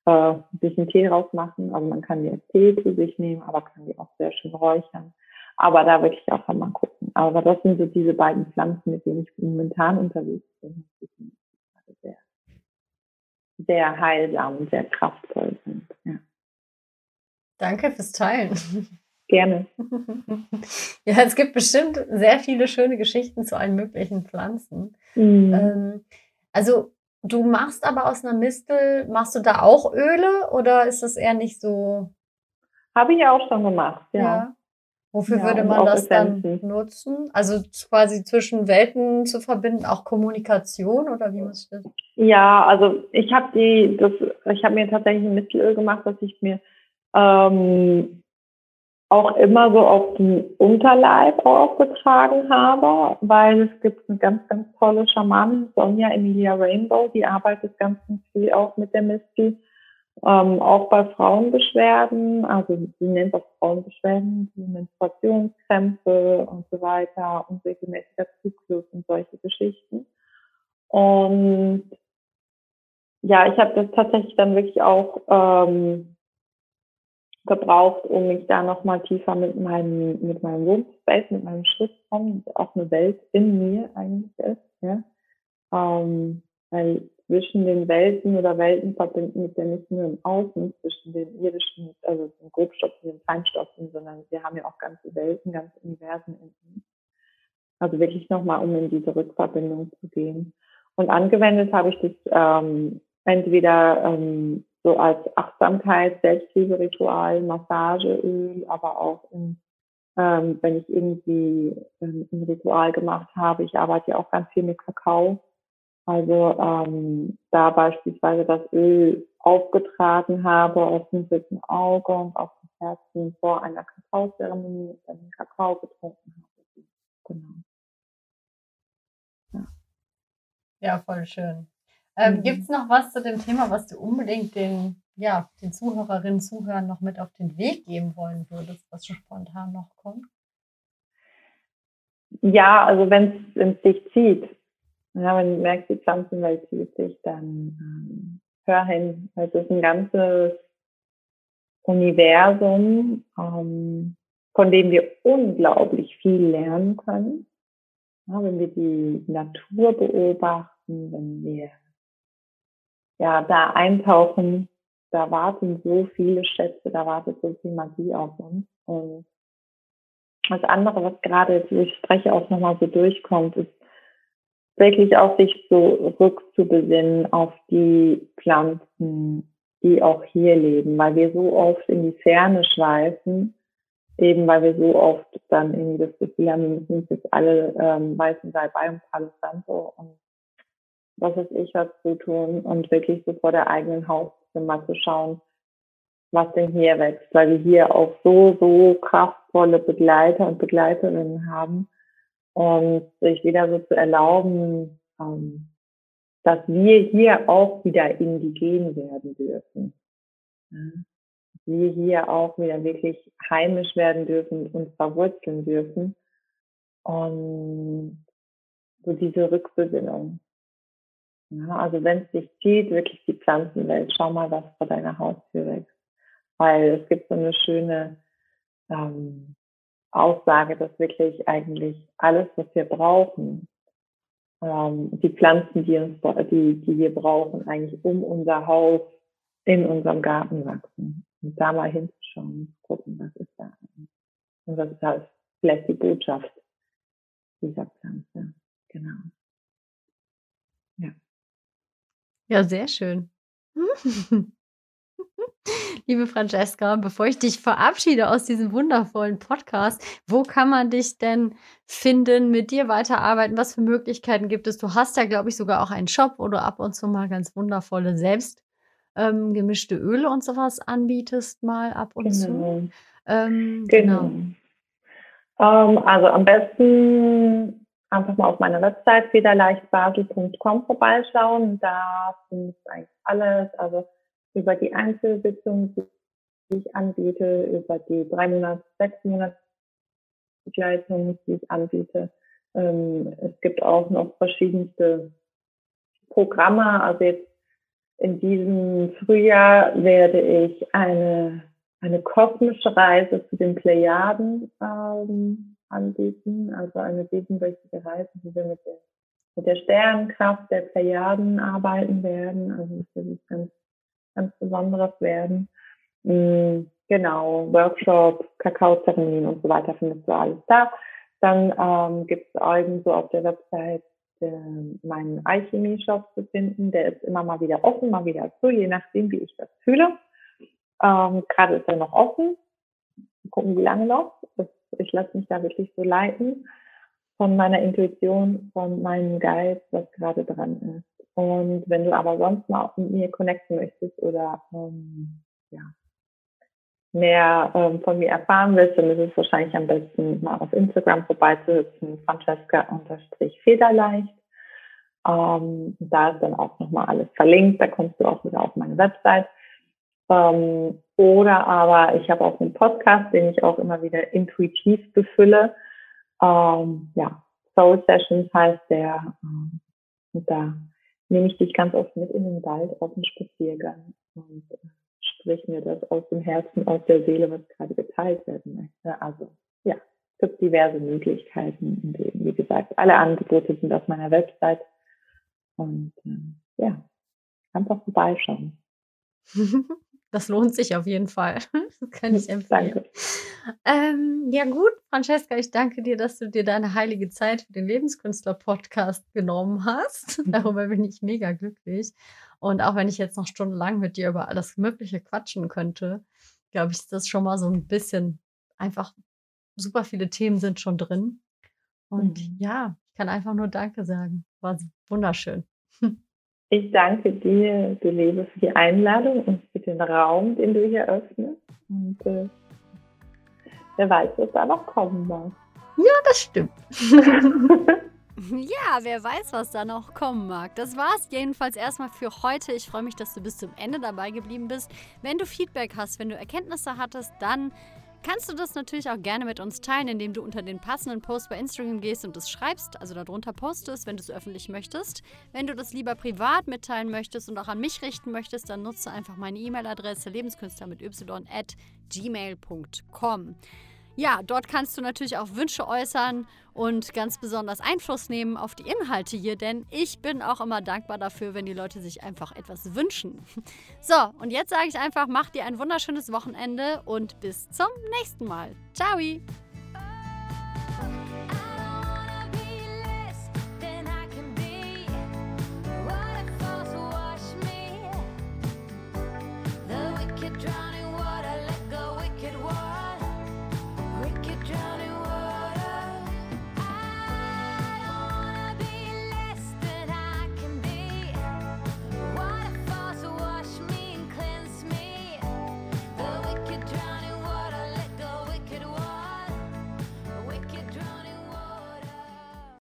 äh, sich einen Tee rausmachen. Also man kann die als Tee zu sich nehmen, aber kann die auch sehr schön räuchern. Aber da wirklich auch mal gucken. Aber das sind so diese beiden Pflanzen, mit denen ich momentan unterwegs bin. Die sehr, sehr heilsam und sehr kraftvoll sind. Ja. Danke fürs Teilen. Gerne. Ja, es gibt bestimmt sehr viele schöne Geschichten zu allen möglichen Pflanzen. Mhm. Ähm, also du machst aber aus einer Mistel, machst du da auch Öle oder ist das eher nicht so? Habe ich auch schon gemacht, ja. ja. Wofür ja, würde man das dann nutzen? Also quasi zwischen Welten zu verbinden, auch Kommunikation oder wie muss ich das? Ja, also ich habe die, das, ich habe mir tatsächlich ein Mittelöl gemacht, dass ich mir ähm, auch immer so auf den Unterleib aufgetragen habe, weil es gibt eine ganz, ganz tolle Schamanin, Sonja Emilia Rainbow, die arbeitet ganz, ganz viel auch mit der Misty, ähm, auch bei Frauenbeschwerden, also sie nennt auch Frauenbeschwerden, Menstruationskrämpfe und so weiter und regelmäßiger Zyklus und solche Geschichten. Und ja, ich habe das tatsächlich dann wirklich auch ähm, gebraucht, um mich da nochmal tiefer mit meinem, mit meinem Wohnspace, mit meinem Schriftraum, auch eine Welt in mir eigentlich ist, ja. Ähm, weil zwischen den Welten oder Welten verbinden mit ja nicht nur im Außen, zwischen den irdischen, also den Grobstoffen, den Feinstoffen, sondern wir haben ja auch ganze Welten, ganze Universen in uns. Also wirklich nochmal, um in diese Rückverbindung zu gehen. Und angewendet habe ich das ähm, entweder ähm, so als Achtsamkeit, Selbstliebe-Ritual, Massageöl, aber auch in, ähm, wenn ich irgendwie ähm, ein Ritual gemacht habe. Ich arbeite ja auch ganz viel mit Kakao. Also ähm, da beispielsweise das Öl aufgetragen habe auf dem dritten Auge und auf dem Herzen vor einer Kakaozeremonie dann den Kakao getrunken habe. Genau. Ja, ja voll schön. Ähm, mhm. Gibt es noch was zu dem Thema, was du unbedingt den, ja, den Zuhörerinnen, Zuhörern noch mit auf den Weg geben wollen würdest, was schon spontan noch kommt? Ja, also wenn es dich zieht, ja, wenn du merkst, die Pflanzenwelt zieht sich, dann ähm, hör hin. Es ist ein ganzes Universum, ähm, von dem wir unglaublich viel lernen können. Ja, wenn wir die Natur beobachten, wenn wir ja, da eintauchen, da warten so viele Schätze, da wartet so viel Magie auf uns. Und das andere, was gerade durch Spreche auch nochmal so durchkommt, ist wirklich auch sich so rückzubesinnen auf die Pflanzen, die auch hier leben, weil wir so oft in die Ferne schweifen, eben weil wir so oft dann irgendwie das Gefühl haben, wir müssen jetzt alle ähm, weißen Salbei und Palo Santo und was weiß ich was zu tun und wirklich so vor der eigenen Haustür mal zu schauen, was denn hier wächst, weil wir hier auch so, so kraftvolle Begleiter und Begleiterinnen haben und sich wieder so zu erlauben, ähm, dass wir hier auch wieder indigen werden dürfen. Wir hier auch wieder wirklich heimisch werden dürfen und verwurzeln dürfen. Und so diese Rückbesinnung. Ja, also wenn es dich zieht, wirklich die Pflanzenwelt, schau mal, was vor deiner Haustür wächst. Weil es gibt so eine schöne ähm, Aussage, dass wirklich eigentlich alles, was wir brauchen, ähm, die Pflanzen, die, uns, die, die wir brauchen, eigentlich um unser Haus in unserem Garten wachsen. Und da mal hinzuschauen, gucken, was ist da eigentlich. Und was ist halt vielleicht die Botschaft dieser Pflanze. Genau. Ja. Ja, sehr schön. Liebe Francesca, bevor ich dich verabschiede aus diesem wundervollen Podcast, wo kann man dich denn finden, mit dir weiterarbeiten? Was für Möglichkeiten gibt es? Du hast ja, glaube ich, sogar auch einen Shop, wo du ab und zu mal ganz wundervolle selbst ähm, gemischte Öle und sowas anbietest, mal ab und genau. zu. Ähm, genau. genau. Ähm, also am besten einfach mal auf meiner Website federleichtbasel.com vorbeischauen. Da findest du eigentlich alles. Also über die Einzelsitzungen, die ich anbiete, über die drei Monats, sechs Monats Begleitung, die ich anbiete. Ähm, es gibt auch noch verschiedenste Programme. Also jetzt in diesem Frühjahr werde ich eine, eine kosmische Reise zu den Plejaden ähm, anbieten, also eine siebenwöchige Reise, wo wir mit der, mit der Sternenkraft der Plejaden arbeiten werden. Also das wird ganz ganz Besonderes werden. Mhm, genau, Workshops, Kakaozeremonien und so weiter findest du alles da. Dann ähm, gibt es irgendwo auf der Website äh, meinen Alchemie-Shop zu finden. Der ist immer mal wieder offen, mal wieder zu, je nachdem, wie ich das fühle. Ähm, Gerade ist er noch offen. Gucken, wie lange noch. Das, ich lasse mich da wirklich so leiten von meiner Intuition, von meinem Geist, was gerade dran ist. Und wenn du aber sonst mal mit mir connecten möchtest oder ähm, ja, mehr ähm, von mir erfahren willst, dann ist es wahrscheinlich am besten mal auf Instagram vorbeizuhüpfen, Francesca-Federleicht. Ähm, da ist dann auch nochmal alles verlinkt, da kommst du auch wieder auf meine Website. Ähm, oder aber ich habe auch einen Podcast, den ich auch immer wieder intuitiv befülle. Ähm, ja, Soul Sessions heißt der. Ähm, und da nehme ich dich ganz oft mit in den Wald auf den Spaziergang und äh, sprich mir das aus dem Herzen, aus der Seele, was gerade geteilt werden möchte. Also ja, es gibt diverse Möglichkeiten. Und eben, wie gesagt, alle Angebote sind auf meiner Website. Und äh, ja, einfach vorbeischauen. Das lohnt sich auf jeden Fall. Das kann ich empfehlen. Danke. Ähm, ja, gut, Francesca, ich danke dir, dass du dir deine heilige Zeit für den Lebenskünstler-Podcast genommen hast. Darüber bin ich mega glücklich. Und auch wenn ich jetzt noch stundenlang mit dir über alles Mögliche quatschen könnte, glaube ich, ist das schon mal so ein bisschen einfach super viele Themen sind schon drin. Und mhm. ja, ich kann einfach nur Danke sagen. War wunderschön. Ich danke dir, du Liebe, für die Einladung und für den Raum, den du hier öffnest. Und äh, wer weiß, was da noch kommen mag. Ja, das stimmt. Ja, wer weiß, was da noch kommen mag. Das war's jedenfalls erstmal für heute. Ich freue mich, dass du bis zum Ende dabei geblieben bist. Wenn du Feedback hast, wenn du Erkenntnisse hattest, dann kannst du das natürlich auch gerne mit uns teilen, indem du unter den passenden Post bei Instagram gehst und das schreibst, also darunter postest, wenn du es öffentlich möchtest. Wenn du das lieber privat mitteilen möchtest und auch an mich richten möchtest, dann nutze einfach meine E-Mail-Adresse lebenskünstler mit y at gmail.com. Ja, dort kannst du natürlich auch Wünsche äußern und ganz besonders Einfluss nehmen auf die Inhalte hier, denn ich bin auch immer dankbar dafür, wenn die Leute sich einfach etwas wünschen. So, und jetzt sage ich einfach, mach dir ein wunderschönes Wochenende und bis zum nächsten Mal. Ciao!